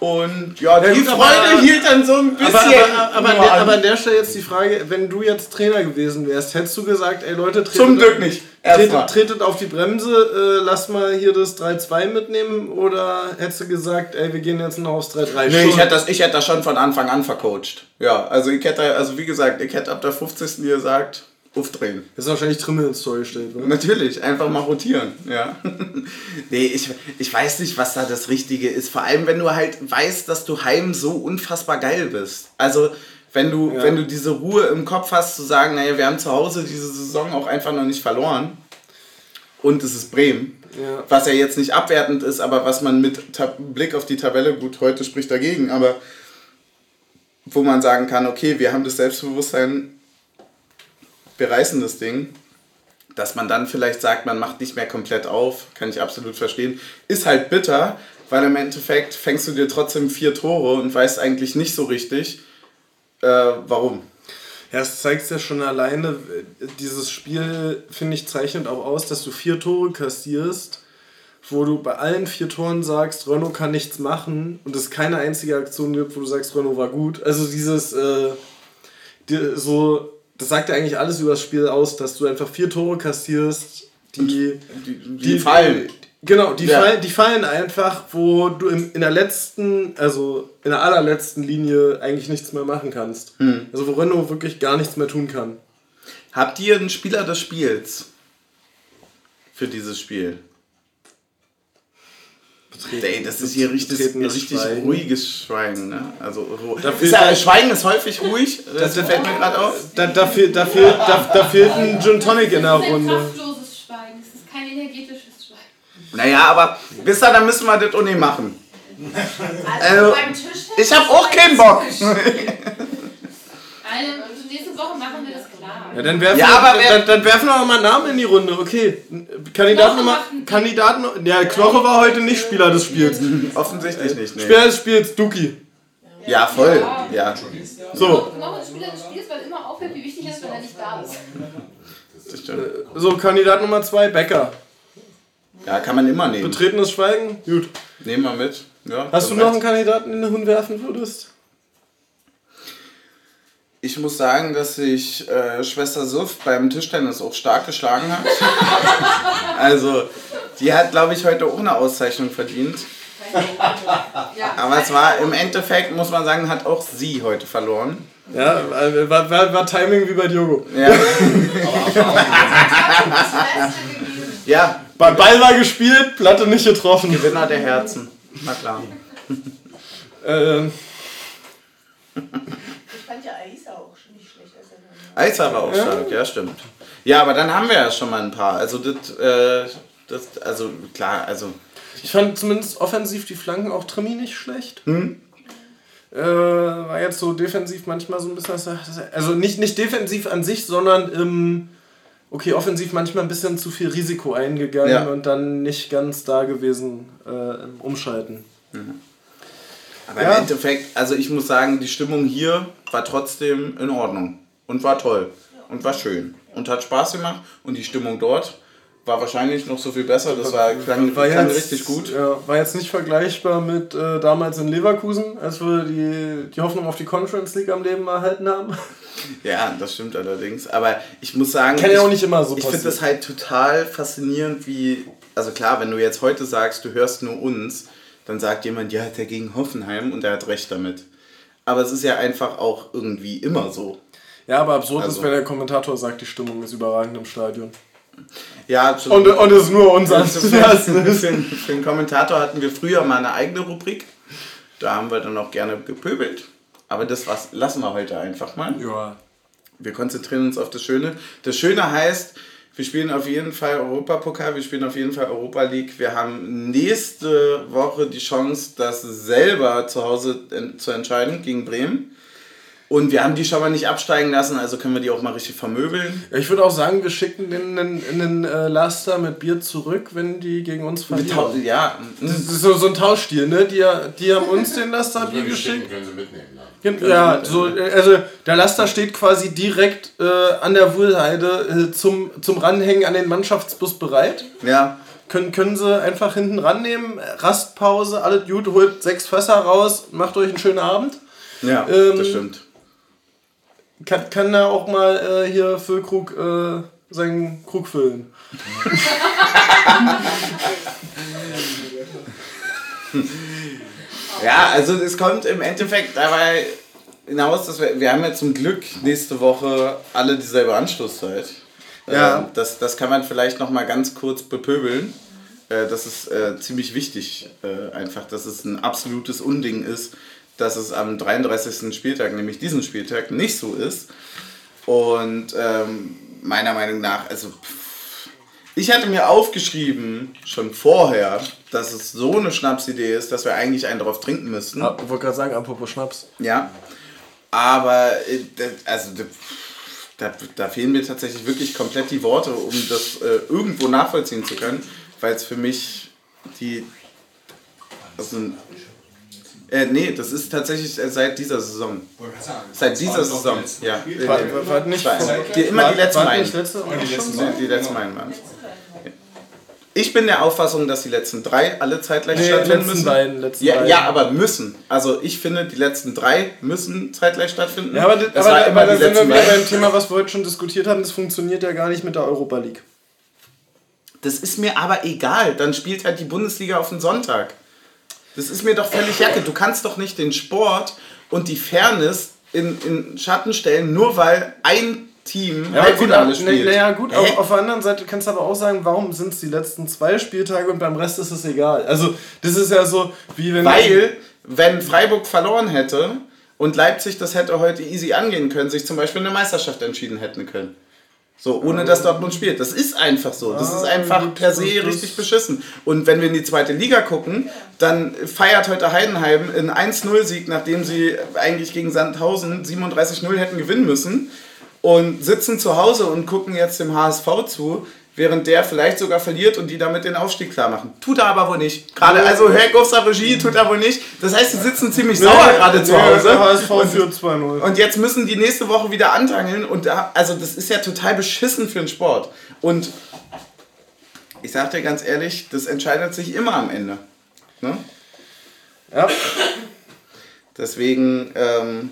Und ja, ja die Freude aber, hielt dann so ein bisschen. Aber, aber, aber, aber, an der Stelle jetzt die Frage, wenn du jetzt Trainer gewesen wärst, hättest du gesagt, ey Leute, tretet, Zum Glück nicht. Tretet, tretet, auf die Bremse, äh, lass mal hier das 3-2 mitnehmen oder hättest du gesagt, ey, wir gehen jetzt noch aufs 3-3? Nee, ich hätte, das, ich hätte das schon von Anfang an vercoacht. Ja, also ich hätte, also wie gesagt, ich hätte ab der 50. gesagt, aufdrehen. Das ist wahrscheinlich Trimmel ins Zeug steht, oder? Natürlich, einfach mal rotieren, ja. nee, ich, ich weiß nicht, was da das Richtige ist. Vor allem, wenn du halt weißt, dass du heim so unfassbar geil bist. Also, wenn du, ja. wenn du diese Ruhe im Kopf hast, zu sagen, naja, wir haben zu Hause diese Saison auch einfach noch nicht verloren. Und es ist Bremen. Ja. Was ja jetzt nicht abwertend ist, aber was man mit Tab Blick auf die Tabelle, gut, heute spricht dagegen, aber wo man sagen kann, okay, wir haben das Selbstbewusstsein, reißen das Ding. Dass man dann vielleicht sagt, man macht nicht mehr komplett auf, kann ich absolut verstehen. Ist halt bitter, weil im Endeffekt fängst du dir trotzdem vier Tore und weißt eigentlich nicht so richtig, äh, warum. Ja, es zeigt ja schon alleine, dieses Spiel, finde ich, zeichnet auch aus, dass du vier Tore kassierst, wo du bei allen vier Toren sagst, Renault kann nichts machen und es keine einzige Aktion gibt, wo du sagst, Renault war gut. Also dieses, äh, so das sagt ja eigentlich alles über das Spiel aus, dass du einfach vier Tore kassierst, die, die, die, die fallen. Genau, die, ja. fallen, die fallen einfach, wo du in, in der letzten, also in der allerletzten Linie eigentlich nichts mehr machen kannst. Hm. Also wo Renault wirklich gar nichts mehr tun kann. Habt ihr einen Spieler des Spiels für dieses Spiel? Betreten, Ey, das ist hier richtig, richtig Schweigen. ruhiges Schweigen. Ne? Also, dafür, ist ja, Schweigen ist häufig ruhig, das, das fällt mir gerade auf. Da, da, fehlt, da, fehlt, da, da fehlt ein Gin Tonic in der Runde. Das ist ein kraftloses Schweigen, das ist kein energetisches Schweigen. Naja, aber bis dann, dann müssen wir das auch nicht machen. Also, also beim Tisch ich hab auch keinen Bock. Also, nächste Woche machen wir das. Ja, dann werfen, ja, aber wir, dann, dann, werfen wir mal Namen in die Runde. Okay. Kandidaten Nummer. Kandidaten. Ja, Knoche war heute nicht Spieler des Spiels. Offensichtlich nicht. Nee. Spieler des Spiels, Duki. Ja, voll. Ja. ja. So. Knoche ist Spieler des Spiels, weil immer auffällt, wie wichtig er ist, wenn er nicht da ist. So, Kandidat Nummer 2, Becker. Ja, kann man immer nehmen. Betretenes Schweigen? Gut. Nehmen wir mit. Ja, Hast du noch einen Kandidaten, den du hinwerfen würdest? Ich muss sagen, dass sich äh, Schwester Suff beim Tischtennis auch stark geschlagen hat. also, die hat, glaube ich, heute auch eine Auszeichnung verdient. Aber es war im Endeffekt, muss man sagen, hat auch sie heute verloren. Ja, war, war, war Timing wie bei Diogo. Ja. ja. Ball war gespielt, Platte nicht getroffen. Gewinner der Herzen. Na klar. ähm. Auch ja. ja, stimmt. Ja, aber dann haben wir ja schon mal ein paar. Also, das, äh, das also klar, also. Ich fand zumindest offensiv die Flanken auch Tremi nicht schlecht. Hm? Äh, war jetzt so defensiv manchmal so ein bisschen. Also nicht, nicht defensiv an sich, sondern im, okay, offensiv manchmal ein bisschen zu viel Risiko eingegangen Ja. und dann nicht ganz da gewesen äh, im Umschalten. Aber Ja. im Endeffekt, also ich muss sagen, die Stimmung hier war trotzdem in Ordnung und war toll und war schön und hat Spaß gemacht und die Stimmung dort war wahrscheinlich noch so viel besser. Das war, klang, War klang jetzt, richtig gut. Ja, war jetzt nicht vergleichbar mit äh, damals in Leverkusen, als wir die, die Hoffnung auf die Conference League am Leben erhalten haben. Ja, das stimmt allerdings. Aber ich muss sagen, Kann ja ich- auch nicht immer so Ich finde das halt total faszinierend, wie, also klar, wenn du jetzt heute sagst, du hörst nur uns, dann sagt jemand, ja, der gegen Hoffenheim und der hat recht damit. Aber es ist ja einfach auch irgendwie immer so. Ja, aber absurd ist, Also- wenn der Kommentator sagt, die Stimmung ist überragend im Stadion. Ja, Und, und es ist nur unser. Also für, für den Kommentator hatten wir früher mal eine eigene Rubrik. Da haben wir dann auch gerne gepöbelt. Aber das was, lassen wir heute einfach mal. ja. Wir konzentrieren uns auf das Schöne. Das Schöne heißt, wir spielen auf jeden Fall Europapokal, wir spielen auf jeden Fall Europa League. Wir haben nächste Woche die Chance, das selber zu Hause zu entscheiden gegen Bremen. Und wir haben die schon mal nicht absteigen lassen, also können wir die auch mal richtig vermöbeln. Ja, Ich würde auch sagen, wir schicken den in, den äh, Laster mit Bier zurück, wenn die gegen uns verlieren. ja, Das ist so, so ein Tauschstil, ne? Die, die haben uns den Laster Bier schicken, geschickt. können sie mitnehmen. Ne? Ja, so, äh, also der Laster steht quasi direkt äh, an der Wuhlheide äh, zum, zum Ranhängen an den Mannschaftsbus bereit. ja. Können, können sie einfach hinten rannehmen, Rastpause, alles gut, holt sechs Fässer raus, macht euch einen schönen Abend. Ja, Ähm, das stimmt. Kann, kann da auch mal äh, hier Füllkrug äh, seinen Krug füllen. Ja, also es kommt im Endeffekt dabei hinaus, dass wir, wir haben ja zum Glück nächste Woche alle dieselbe Anschlusszeit. Ja. Ähm, das, das kann man vielleicht noch mal ganz kurz bepöbeln. Äh, das ist äh, ziemlich wichtig, äh, einfach, dass es ein absolutes Unding ist, dass es am 33. Spieltag, nämlich diesen Spieltag, nicht so ist. Und ähm, meiner Meinung nach, also pff, ich hatte mir aufgeschrieben, schon vorher, dass es so eine Schnapsidee ist, dass wir eigentlich einen drauf trinken müssten. Ah, ich wollte gerade sagen, apropos Schnaps. Ja. Aber äh, da- also da, da, da fehlen mir tatsächlich wirklich komplett die Worte, um das äh, irgendwo nachvollziehen zu können, weil es für mich die. Also, äh, nee, das ist tatsächlich äh, seit dieser Saison. Seit dieser Saison. Ja. War, war, war nicht die, immer war- die letzten Meilen. nicht letzte Woche schon so? Die, die letzten Meilen waren Ich bin der Auffassung, dass die letzten drei alle zeitgleich Nee, stattfinden letzten müssen. beiden, letzten ja, beiden. ja, aber müssen. Also ich finde, die letzten drei müssen zeitgleich stattfinden. Ja, aber, das, aber, war aber immer da die sind wir letzten wieder beim Thema, was wir heute schon diskutiert haben. Das funktioniert ja gar nicht mit der Europa League. Das ist mir aber egal. Dann spielt halt die Bundesliga auf den Sonntag. Das ist mir doch völlig jacke. Du kannst doch nicht den Sport und die Fairness in, in Schatten stellen, nur weil ein Team Ja, gut, spielt. naja, gut, auf, auf der anderen Seite kannst du aber auch sagen, warum sind es die letzten zwei Spieltage und beim Rest ist es egal. Also, das ist ja so, wie wenn. Weil, wenn Freiburg verloren hätte und Leipzig das hätte heute easy angehen können, sich zum Beispiel eine Meisterschaft entschieden hätten können. So, ohne dass Dortmund spielt. Das ist einfach so. Das ist einfach per se richtig beschissen. Und wenn wir in die zweite Liga gucken, dann feiert heute Heidenheim einen 1-0-Sieg, nachdem sie eigentlich gegen Sandhausen 37-0 hätten gewinnen müssen. Und sitzen zu Hause und gucken jetzt dem HSV zu, während der vielleicht sogar verliert und die damit den Aufstieg klar machen. Tut er aber wohl nicht. Gerade, also Herr Gustav Regie tut er wohl nicht. Das heißt, sie sitzen ziemlich sauer gerade zu Hause. Der HSV Und- führt 2-0. und jetzt müssen die nächste Woche wieder antangeln und da, also das ist ja total beschissen für den Sport. Und ich sag dir ganz ehrlich, das entscheidet sich immer am Ende. Ne? Ja. Deswegen ähm,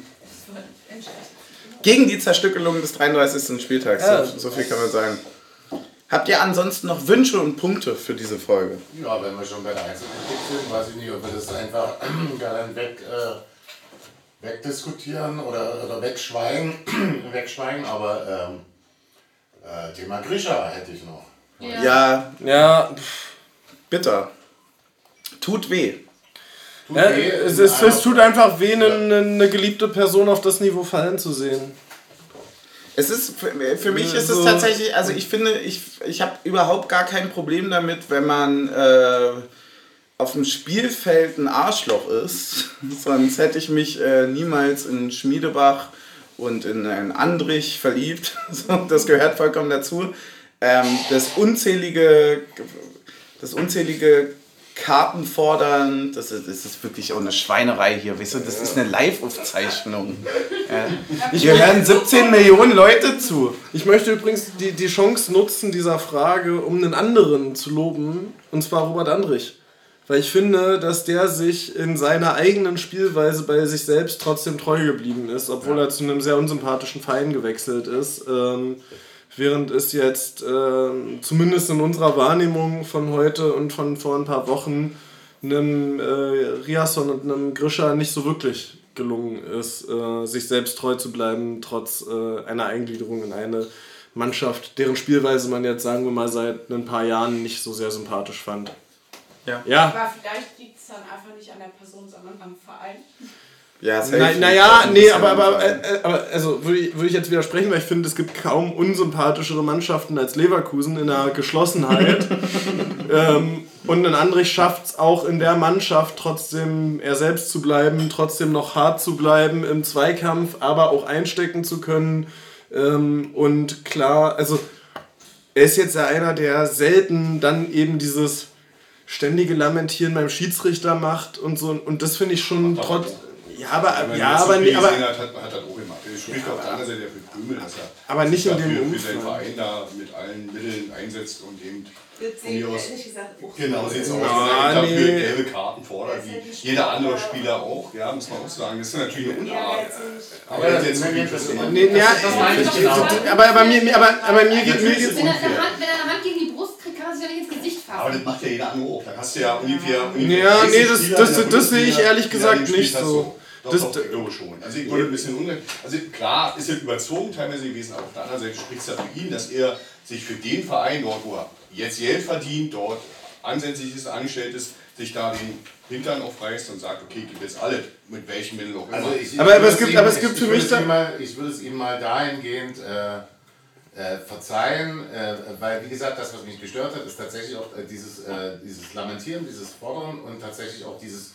gegen die Zerstückelung des 33. Spieltags, Ja. so, so viel kann man sagen. Habt ihr ansonsten noch Wünsche und Punkte für diese Folge? Ja, wenn wir schon bei der Einzelkritik sind, weiß ich nicht, ob wir das einfach gar nicht weg, äh, wegdiskutieren oder, oder wegschweigen, wegschweigen, aber ähm, äh, Thema Grisha hätte ich noch. Ja. Ja, Ja, pff, bitter. Tut weh. Tut ja weh, es, es, es tut einfach weh, eine, eine geliebte Person auf das Niveau fallen zu sehen. Es ist, für, für mich ist es tatsächlich, also ich finde, ich, ich habe überhaupt gar kein Problem damit, wenn man äh, auf dem Spielfeld ein Arschloch ist. Sonst hätte ich mich äh, niemals in Schmiedebach und in einen Andrich verliebt. Das gehört vollkommen dazu. Ähm, das unzählige, das unzählige Karten fordern, das ist, das ist wirklich auch eine Schweinerei hier, weißt du, das ist eine Live-Aufzeichnung. Ja. Hier hören 17 Millionen Leute zu. Ich möchte übrigens die, die Chance nutzen dieser Frage, um einen anderen zu loben, und zwar Robert Andrich. Weil ich finde, dass der sich in seiner eigenen Spielweise bei sich selbst trotzdem treu geblieben ist, obwohl er zu einem sehr unsympathischen Verein gewechselt ist. Ähm, während es jetzt äh, zumindest in unserer Wahrnehmung von heute und von vor ein paar Wochen einem äh, Riasson und einem Grisha nicht so wirklich gelungen ist, äh, sich selbst treu zu bleiben, trotz äh, einer Eingliederung in eine Mannschaft, deren Spielweise man jetzt, sagen wir mal, seit ein paar Jahren nicht so sehr sympathisch fand. Ja. Ja, Aber vielleicht liegt es dann einfach nicht an der Person, sondern am Verein. Ja, safe. Na, naja, nee, aber, aber, äh, äh, aber also würde ich, würde ich jetzt widersprechen, weil ich finde, es gibt kaum unsympathischere Mannschaften als Leverkusen in der Geschlossenheit. ähm, und ein Andrich schafft es auch in der Mannschaft trotzdem er selbst zu bleiben, trotzdem noch hart zu bleiben im Zweikampf, aber auch einstecken zu können. Ähm, und klar, also er ist jetzt ja einer, der selten dann eben dieses ständige Lamentieren beim Schiedsrichter macht und so. Und das finde ich schon trotz. Ja, aber, ja, das aber, aber, gesehen hat, hat, hat er auch gemacht. Er spricht auf der anderen Seite für Krümel, dass er Aber nicht sich in dem dafür für seinen. Verein da mit allen Mitteln einsetzt und eben Das mir ich aus. ehrlich gesagt auch Genau, sieht es aus. Ja, dass er dafür nee. gelbe Karten fordert, wie jeder andere Spieler auch. Ja, muss man auch sagen. Das ist natürlich eine Unart. Aber er hat jetzt Presse gemacht. Nee, ja, Das meine ich genau. aber, aber, mir, aber, aber mir geht mir geht's Wenn er, eine Hand, wenn er eine Hand gegen die Brust kriegt, kann er sich ja nicht ins Gesicht Aber das fassen. macht ja jeder andere auch. Da hast du ja ungefähr. ungefähr Ja, 30 nee, das- das- das sehe ich ehrlich gesagt nicht so. Doch, Das- doch, ich glaube schon. Also ich wurde ein bisschen unrecht. Also klar ist er überzogen teilweise gewesen, aber auf der anderen Seite spricht es ja für ihn, dass er sich für den Verein dort, wo er jetzt Geld verdient, dort ansässig ist, angestellt ist, sich da den Hintern aufreißt und sagt, okay, gib jetzt alles, mit welchen Mitteln auch immer. Also ich, Aber- ich aber würde es gibt- ihm- aber es ich- gibt ich für würde mich es da- ihm mal, Ich würde es ihm mal dahingehend äh, äh, verzeihen, äh, weil wie gesagt, das, was mich gestört hat, ist tatsächlich auch äh, dieses, äh, dieses Lamentieren, dieses Fordern und tatsächlich auch dieses,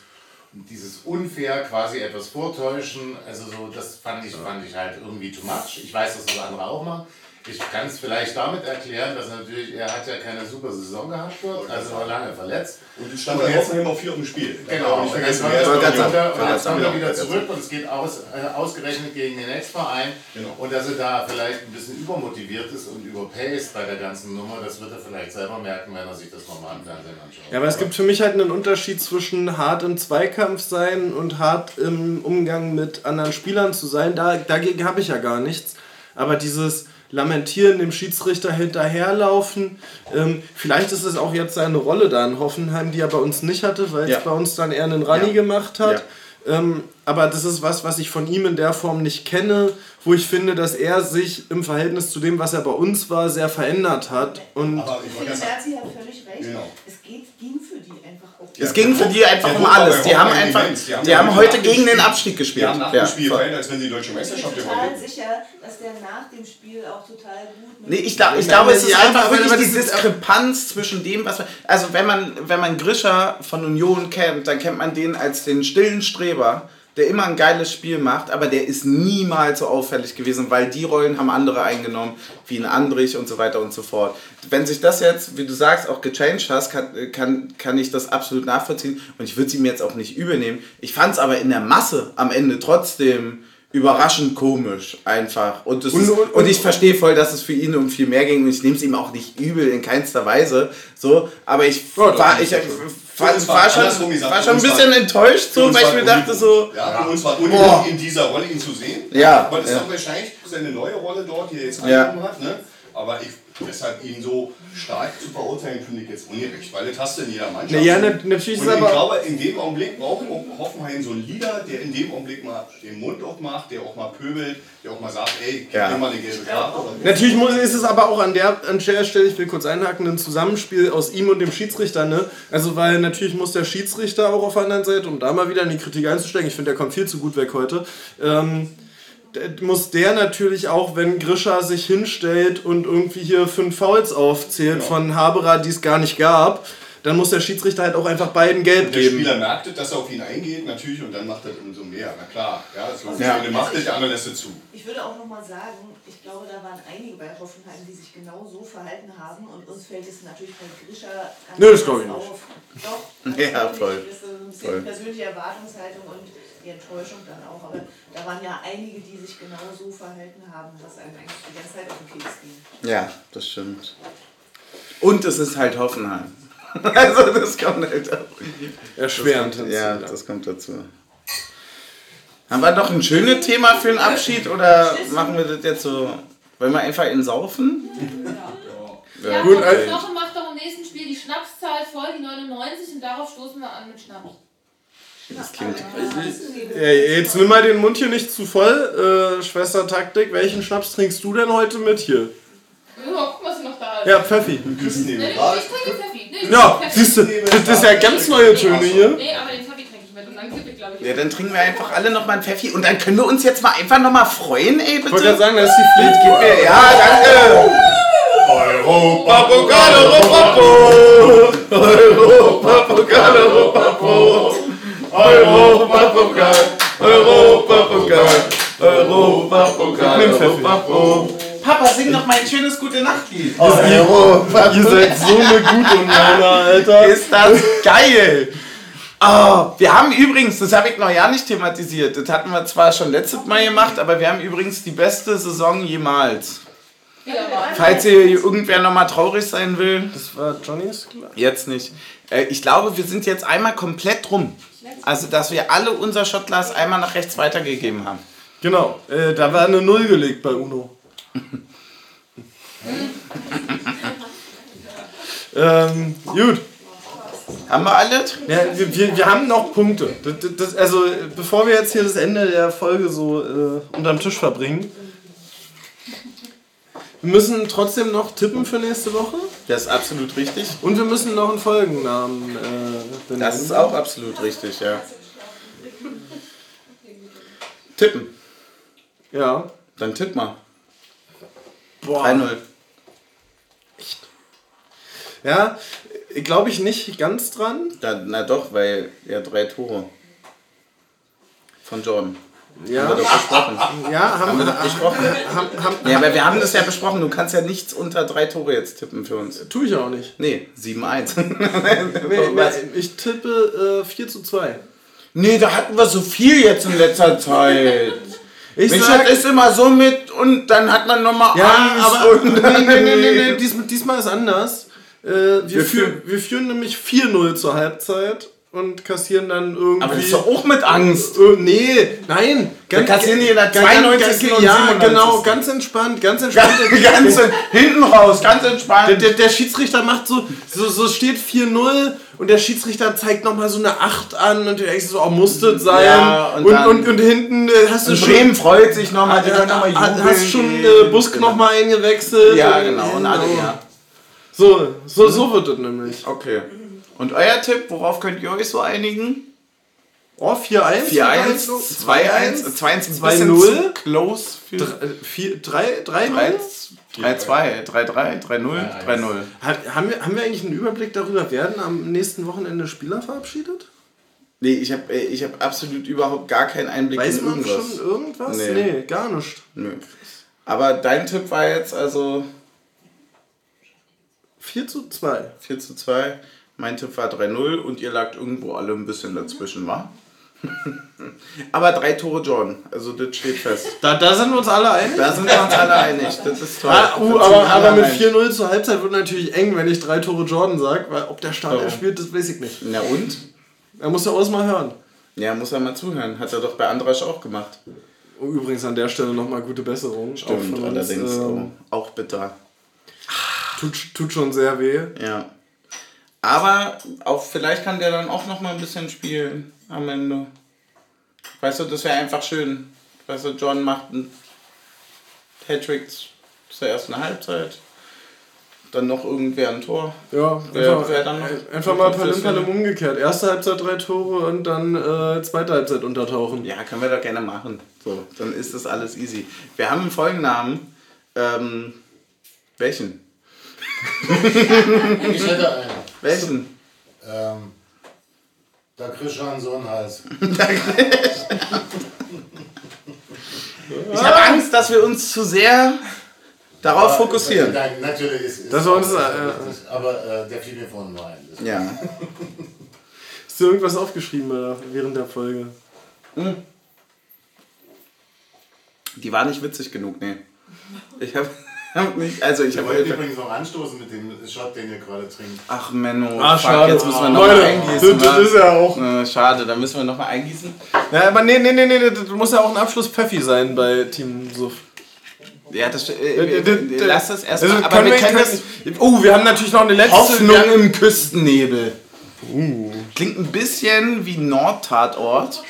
dieses unfair quasi etwas vortäuschen. Also so, das fand ich, fand ich halt irgendwie too much. Ich weiß, dass das andere auch machen. Ich kann es vielleicht damit erklären, dass natürlich, er hat ja keine super Saison gehabt dort, also war lange verletzt. und stand bei Hoffenheim auf vier dem Spiel. Genau, und jetzt kommt er wieder, und jetzt kommt er wieder zurück und es geht aus, äh, ausgerechnet gegen den Ex-Verein. Genau. Und dass er da vielleicht ein bisschen übermotiviert ist und überpaced bei der ganzen Nummer, das wird er vielleicht selber merken, wenn er sich das nochmal im Fernsehen anschaut. Ja, aber es gibt für mich halt einen Unterschied zwischen hart im Zweikampf sein und hart im Umgang mit anderen Spielern zu sein. Da, dagegen habe ich ja gar nichts. Aber dieses Lamentieren, dem Schiedsrichter hinterherlaufen, ähm, vielleicht ist es auch jetzt seine Rolle da in Hoffenheim, die er bei uns nicht hatte, weil Ja. es bei uns dann eher einen Rani Ja. gemacht hat. Ähm, aber das ist was, was ich von ihm in der Form nicht kenne, wo ich finde, dass er sich im Verhältnis zu dem, was er bei uns war, sehr verändert hat. Und Aber ich finde, Merzi hat völlig recht. Genau. Es geht, ging für die einfach auch. Es ging für die einfach um alles. Die haben einfach. Die haben die ja heute gegen den Abstieg gespielt. Wir haben nach Ja, dem Spiel gefallen, als wenn sie die deutsche Ich bin Meisterschaft total gewonnen sicher, dass der nach dem Spiel auch total gut mit Nee, ich, glaub, ich glaube, es ist einfach wirklich die Diskrepanz zwischen dem, was man. Also, wenn man, wenn man Grisha von Union kennt, dann kennt man den als den stillen Streber, der immer ein geiles Spiel macht, aber der ist niemals so auffällig gewesen, weil die Rollen haben andere eingenommen, wie ein Andrich und so weiter und so fort. Wenn sich das jetzt, wie du sagst, auch gechanged hast, kann, kann, kann ich das absolut nachvollziehen und ich würde sie mir jetzt auch nicht übernehmen. Ich fand es aber in der Masse am Ende trotzdem überraschend komisch einfach und, Und- ist, und- und ich verstehe voll, dass es für ihn um viel mehr ging und ich nehme es ihm auch nicht übel in keinster Weise so, aber ich Ja, war, ich, ist war, war war, schon, gesagt, war schon ein bisschen enttäuscht so, weil ich mir dachte so, Ja, für uns war unangenehm, in dieser Rolle ihn zu sehen. Ja, Aber das ist ja. doch wahrscheinlich seine neue Rolle dort, die er jetzt Ja. angenommen hat. Ne? Aber ich, deshalb ihn so stark zu verurteilen, finde ich jetzt ungerecht. Weil das hast du in jeder Mannschaft. Naja, nat- natürlich ist Und ich aber- glaube, in dem Augenblick braucht auch Hoffenheim so einen Leader, der in dem Augenblick mal den Mund aufmacht, der auch mal pöbelt, der auch mal sagt, ey, gib Ja. mir mal eine gelbe Karte. Natürlich muss, ist es aber auch an der, an der Stelle, ich will kurz einhaken, ein Zusammenspiel aus ihm und dem Schiedsrichter. Ne? Also, weil natürlich muss der Schiedsrichter auch auf der anderen Seite, um da mal wieder in die Kritik einzusteigen, ich finde, der kommt viel zu gut weg heute, ähm, muss der natürlich auch, wenn Grisha sich hinstellt und irgendwie hier fünf Fouls aufzählt von Haberer, die es gar nicht gab, dann muss der Schiedsrichter halt auch einfach beiden gelb Der geben. Spieler merkt es, dass er auf ihn eingeht, natürlich, und dann macht er umso mehr. Na klar, ja, das logisch. Ja. Der eine macht der andere lässt es zu. Ich würde auch nochmal sagen, ich glaube, da waren einige bei Hoffenheim, die sich genau so verhalten haben und uns fällt es natürlich bei Grisha ganz Nö, das glaube ich nicht. auf. Doch, Ja, voll. Das ist so ein bisschen Voll. persönliche Erwartungshaltung und die Enttäuschung dann auch. Aber da waren ja einige, die sich genau so verhalten haben, was einem eigentlich die ganze Zeit auf den Keks ging. Ja, das stimmt. Und es ist halt Hoffenheim. Also das kommt halt auch. Erschwerend. hinzu, Ja, das kommt dazu. Haben wir noch ein schönes Thema für den Abschied oder machen wir das jetzt so? Wollen wir einfach in Saufen? Ja, Gut, Gut, also- Knoche macht doch im nächsten Spiel die Schnapszahl voll, die 99, und darauf stoßen wir an mit Schnaps. Das klingt. Ey, jetzt nimm mal den Mund hier nicht zu voll, äh, Schwester Taktik. Welchen Schnaps trinkst du denn heute mit hier? Ja, guck mal, was hier noch da ist. Ja, Pfeffi. Nee, ich trinke Pfeffi. Nee, Ja, Pfeffi. siehst du, das ist ja ganz neue Töne hier. Nee, aber den Pfeffi trinke ich mit und dann kippe ich, glaube ich. Ja, dann trinken wir einfach alle nochmal einen Pfeffi und dann können wir uns jetzt mal einfach nochmal freuen, ey, Ich wollte gerade bitte. sagen, da ist die Pflicht. Gib mir, ja, danke. Europapokal, Europapokal, Europapokal, Europapokal, Europapokal, Europapokal, Europapokal, Europapokal. Papa, sing noch mal ein schönes Gute Nachtlied. Ihr seid so eine gute Männer, Alter. Ist das geil! Oh, wir haben übrigens, das habe ich noch ja nicht thematisiert, das hatten wir zwar schon letztes Mal gemacht, aber wir haben übrigens die beste Saison jemals. Falls hier irgendwer nochmal traurig sein will, Das war Johnnys klar. jetzt nicht. Äh, ich glaube, wir sind jetzt einmal komplett rum. Also, dass wir alle unser Shotglas einmal nach rechts weitergegeben haben. Genau, äh, da war eine Null gelegt bei Uno. ähm, gut. Haben wir alles? Ja, wir, wir, wir haben noch Punkte. Das, das- also, bevor wir jetzt hier das Ende der Folge so äh, unterm Tisch verbringen, wir müssen trotzdem noch tippen für nächste Woche Das ist absolut richtig. und wir müssen noch einen Folgennamen äh, benennen. Das ist auch absolut richtig, ja. Tippen. Ja. Dann tipp mal. Boah. 3-0. Ja, glaube ich nicht ganz dran. Da, na doch, weil ja drei Tore. Von Jordan. Ja, Haben wir doch besprochen. ja haben, Haben wir doch besprochen. haben, haben, Ja, aber wir haben das ja besprochen. Du kannst ja nichts unter drei Tore jetzt tippen für uns. Tue ich auch nicht. Nee, 7-1. Nee, ich tippe äh, 4 zu 2. nee, da hatten wir so viel jetzt in letzter Zeit. Ich Mensch, sag, ist immer so mit und dann hat man nochmal ja, Angst. aber und nee, nee, nee, nee, nee, diesmal, diesmal ist anders. Äh, wir, Wir führen, wir führen nämlich 4-0 zur Halbzeit und kassieren dann irgendwie. Aber das ist doch auch mit Angst. Äh, nee, nein. Wir kassieren die in der ganz- 92. ganz- Ja, 97.. genau, ganz entspannt, ganz entspannt. Ganz hinten raus, ganz entspannt. Der, der, der Schiedsrichter macht so, so, so steht 4-0 und der Schiedsrichter zeigt nochmal so eine 8 an und du denkst so, oh, muss das sein? Ja, und und, dann- und, und, hinten äh, hast du Und schon. Bremen freut sich nochmal, die äh, können nochmal hast, jubeln. hast schon äh, Busk Genau. nochmal eingewechselt. Ja, genau, und alle, ja. So, so, so wird es nämlich. Okay. Und euer Tipp, worauf könnt ihr euch so einigen? Oh, 4-1. 4-1, 2-1, 2-1, ein bisschen 2-0. zu close für 3, 3, 3-2, 3-3, 3-0, 3-0. Haben wir, haben wir eigentlich einen Überblick darüber, werden am nächsten Wochenende Spieler verabschiedet? Nee, ich habe ich hab absolut überhaupt gar keinen Einblick Weiß in man irgendwas. schon irgendwas? Nee. Nee, gar nicht. Nö. Aber dein Tipp war jetzt also 4 zu 2. 4 zu 2. Mein Tipp war 3-0 und ihr lagt irgendwo alle ein bisschen dazwischen, wa? Aber drei Tore Jordan, also das steht fest. Da, da sind wir uns alle einig. Da sind wir uns alle einig, das ist toll. Ah, uh, Das aber, aber mit einig. 4-0 zur Halbzeit wird natürlich eng, wenn ich drei Tore Jordan sage, weil ob der Starter Warum? spielt, das weiß ich nicht. Na und? Er muss ja aus mal hören. Ja, muss er mal zuhören. Hat er doch bei Andrasch auch gemacht. Oh, übrigens an der Stelle nochmal gute Besserung. Auch Stimmt, von uns, allerdings ähm, auch, auch bitter. tut, tut schon sehr weh. Ja. Aber auch vielleicht kann der dann auch noch mal ein bisschen spielen am Ende. Weißt du, das wäre einfach schön. Weißt du, John macht einen Hattrick zur ersten Halbzeit. Dann noch irgendwer ein Tor. Ja, Wer- einfach, wer dann noch- einfach mal Palim umgekehrt. Erste Halbzeit drei Tore und dann äh, zweite Halbzeit untertauchen. Ja, können wir doch gerne machen. So, dann ist das alles easy. Wir haben einen Folgennamen. Ähm, welchen? Ich hätte einen. Welchen? Ähm, da kriegst du so einen Hals. Ich habe Angst, dass wir uns zu sehr darauf fokussieren. Nein, natürlich ist, ist Das war uns, äh, aber äh, der fiel mir vorhin nur ein. Ja. Hast du irgendwas aufgeschrieben äh, während der Folge? Die war nicht witzig genug, nee. Ich habe hab nicht, also ich Ich habe wollte übrigens noch anstoßen mit dem Shot, den ihr gerade trinkt. Ach Menno, Ah, fuck, schade. jetzt müssen wir nochmal Leute, eingießen. das, das ist ja auch. Äh, schade, da müssen wir nochmal eingießen. Ja, aber nee, nee, nee, nee, das muss ja auch ein Abschluss Pfeffi sein bei Team Suff. Ja, das äh, Äh, äh, lass das erstmal. Also, aber können wir können das. oh, wir haben natürlich noch eine letzte. Hoffnung im Küstennebel. Klingt ein bisschen wie Nordtatort.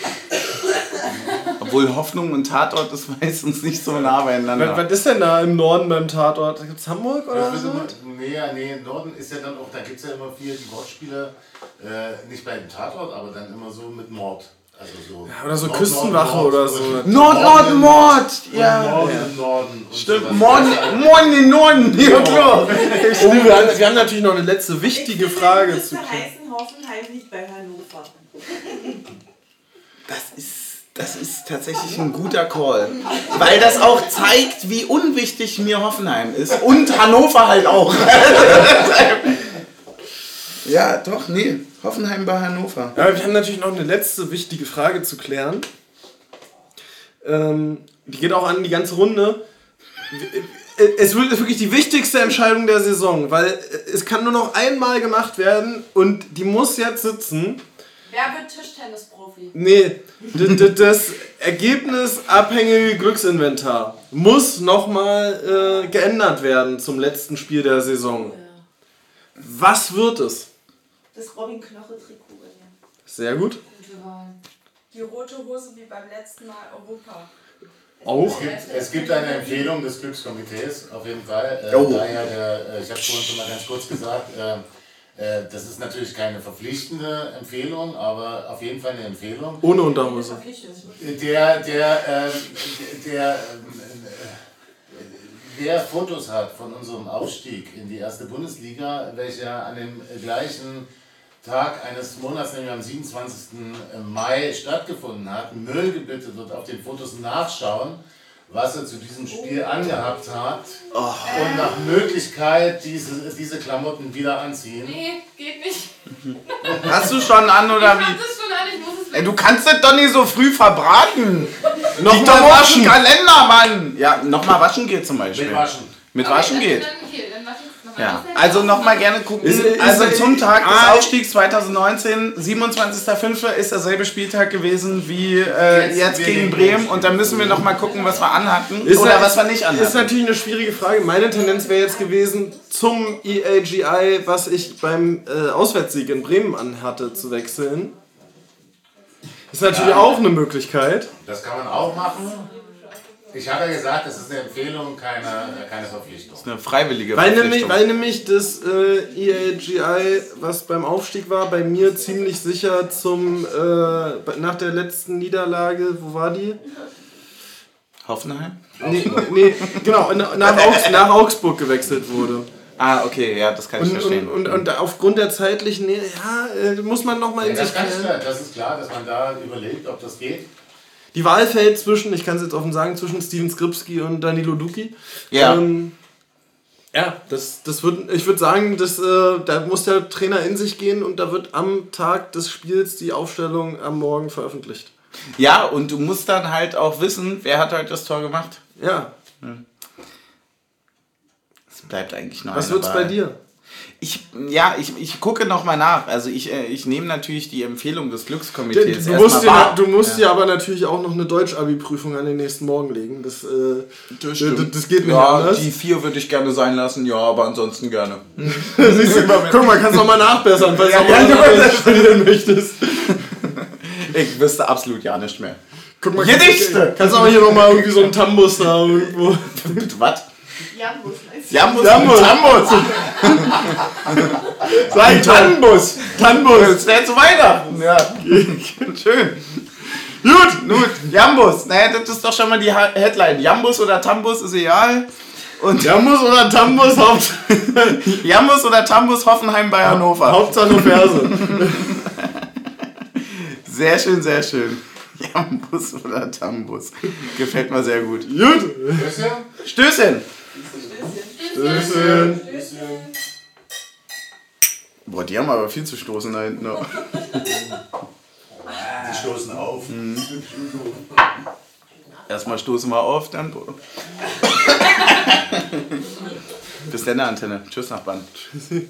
Obwohl Hoffnung und Tatort ist meistens nicht so nah Was, beieinander. was ist denn da im Norden beim Tatort? Gibt's Hamburg oder ist so? immer, nee, ja, nee, im Norden ist ja dann auch, da gibt es ja immer viel die Wortspiele, äh, nicht bei dem Tatort, aber dann immer so mit Mord. Also so Ja, oder so Nord, Küstenwache Nord, oder so. Nord, Nord, im- Mord! Ja. Norden im Norden. Stimmt, sowas. Mord, Mord in den Norden, ja klar. Oh, wir, haben, wir haben natürlich noch eine letzte wichtige Frage zu heißen, Hoffenheim liegt bei Hannover. Das ist, das ist tatsächlich ein guter Call. Weil das auch zeigt, wie unwichtig mir Hoffenheim ist. Und Hannover halt auch. ja, doch, nee. Hoffenheim bei Hannover. Ja, wir haben natürlich noch eine letzte wichtige Frage zu klären. Ähm, die geht auch an die ganze Runde. Es wird wirklich die wichtigste Entscheidung der Saison, weil es kann nur noch einmal gemacht werden und die muss jetzt sitzen. Wer wird Tischtennisprofi? Nee, das ergebnisabhängige Glücksinventar muss nochmal äh, geändert werden zum letzten Spiel der Saison. Was wird es? Das Robin Knoche-Trikot. Ja. Sehr gut. Gute Wahl. Die rote Hose wie beim letzten Mal Europa. Auch. Es gibt, es gibt eine Empfehlung des Glückskomitees, auf jeden Fall. Äh, Oh. daher der, äh, ich habe es vorhin schon mal ganz kurz gesagt, äh, äh, das ist natürlich keine verpflichtende Empfehlung, aber auf jeden Fall eine Empfehlung. Ohne Unterhose. Der, der, ähm, der, äh, wer Fotos hat von unserem Aufstieg in die erste Bundesliga, welcher an dem gleichen Tag eines Monats, nämlich am 27. Mai stattgefunden hat, möge bitte dort auf den Fotos nachschauen, was er zu diesem Spiel angehabt hat und nach Möglichkeit diese, diese Klamotten wieder anziehen. Nee, geht nicht. Hast du schon an oder Ich wie? das schon an, ich muss es Ey, du kannst das doch nicht so früh verbraten. Nochmal waschen. Kalender, Mann. Ja, nochmal waschen geht zum Beispiel. Mit Waschen. Mit Okay, waschen dann- geht. Ja, also nochmal gerne gucken. Ist- ist- also ist- zum Tag des Ah, Aufstiegs 2019, 27.05. ist derselbe Spieltag gewesen wie äh, Jetzt jetzt, gegen Bremen und dann müssen wir nochmal gucken, was wir anhatten Ist oder na- was wir nicht Ist anhatten. natürlich eine schwierige Frage. Meine Tendenz wäre jetzt gewesen, zum EAGI, was ich beim äh, Auswärtssieg in Bremen anhatte, zu wechseln. Ist natürlich auch eine Möglichkeit. Das kann man auch machen. Ich habe ja gesagt, das ist eine Empfehlung, keine, keine Verpflichtung. Eine freiwillige Weil nämlich, Verpflichtung. weil nämlich das äh, EAGI, was beim Aufstieg war, bei mir ziemlich sicher zum äh, nach der letzten Niederlage, wo war die? Hoffenheim? Nee, nee genau, na- nach, Augs nach Augsburg gewechselt wurde. Ah, okay, ja, das kann ich Und, und, verstehen. und, und aufgrund der zeitlichen Nähe, ja, äh, muss man nochmal in Ja, sich das, kann ich, klären. das ist klar, dass man da überlegt, ob das geht. Die Wahl fällt zwischen, ich kann es jetzt offen sagen, zwischen Steven Skripski und Danilo Duki. Ja. Ähm, ja, das, das wird, ich würde sagen, das, äh, da muss der Trainer in sich gehen und da wird am Tag des Spiels die Aufstellung am Morgen veröffentlicht. ja, und du musst dann halt auch wissen, wer hat heute das Tor gemacht. Ja, Es bleibt eigentlich noch was eine wird's bei dir? Ich, ja, ich, ich gucke nochmal nach. Also ich, äh, ich nehme natürlich die Empfehlung des Du, Glückskomitees. du musst, dir, du musst dir aber natürlich auch noch eine Deutsch-Abi-Prüfung an den nächsten Morgen legen. Das, äh, das, stimmt. das geht nicht ja, anders. die vier würde ich gerne sein lassen, ja, aber ansonsten gerne. Siehst du, guck mal, kannst noch mal nachbessern, falls Ja, du ja, mal ja. studieren möchtest. Ich wüsste absolut ja nicht mehr. Guck mal, Gedichte! Kannst, kannst auch hier noch mal irgendwie so einen Tambus da irgendwo. Was? Du? Jambus. Jambus. Jambus. Sag Tannenbus. Tambus. Das wäre zu Weihnachten. Ja. Schön. Gut, gut. Jambus. Naja, das ist doch schon mal die Headline. Jambus oder Tambus ist egal. Und Jambus oder Tambus, Haupt Jambus oder Tambus Hoffenheim bei Hannover. Hauptsache Ferse. Sehr schön, sehr schön. Jambus oder Tambus. Gefällt mir sehr gut. Gut. Stößchen! Stößchen. Boah, die haben aber viel zu stoßen da hinten. Die stoßen auf. Erstmal stoßen wir auf, dann. Bis dann, Antenne. Tschüss, Nachbarn. Tschüssi.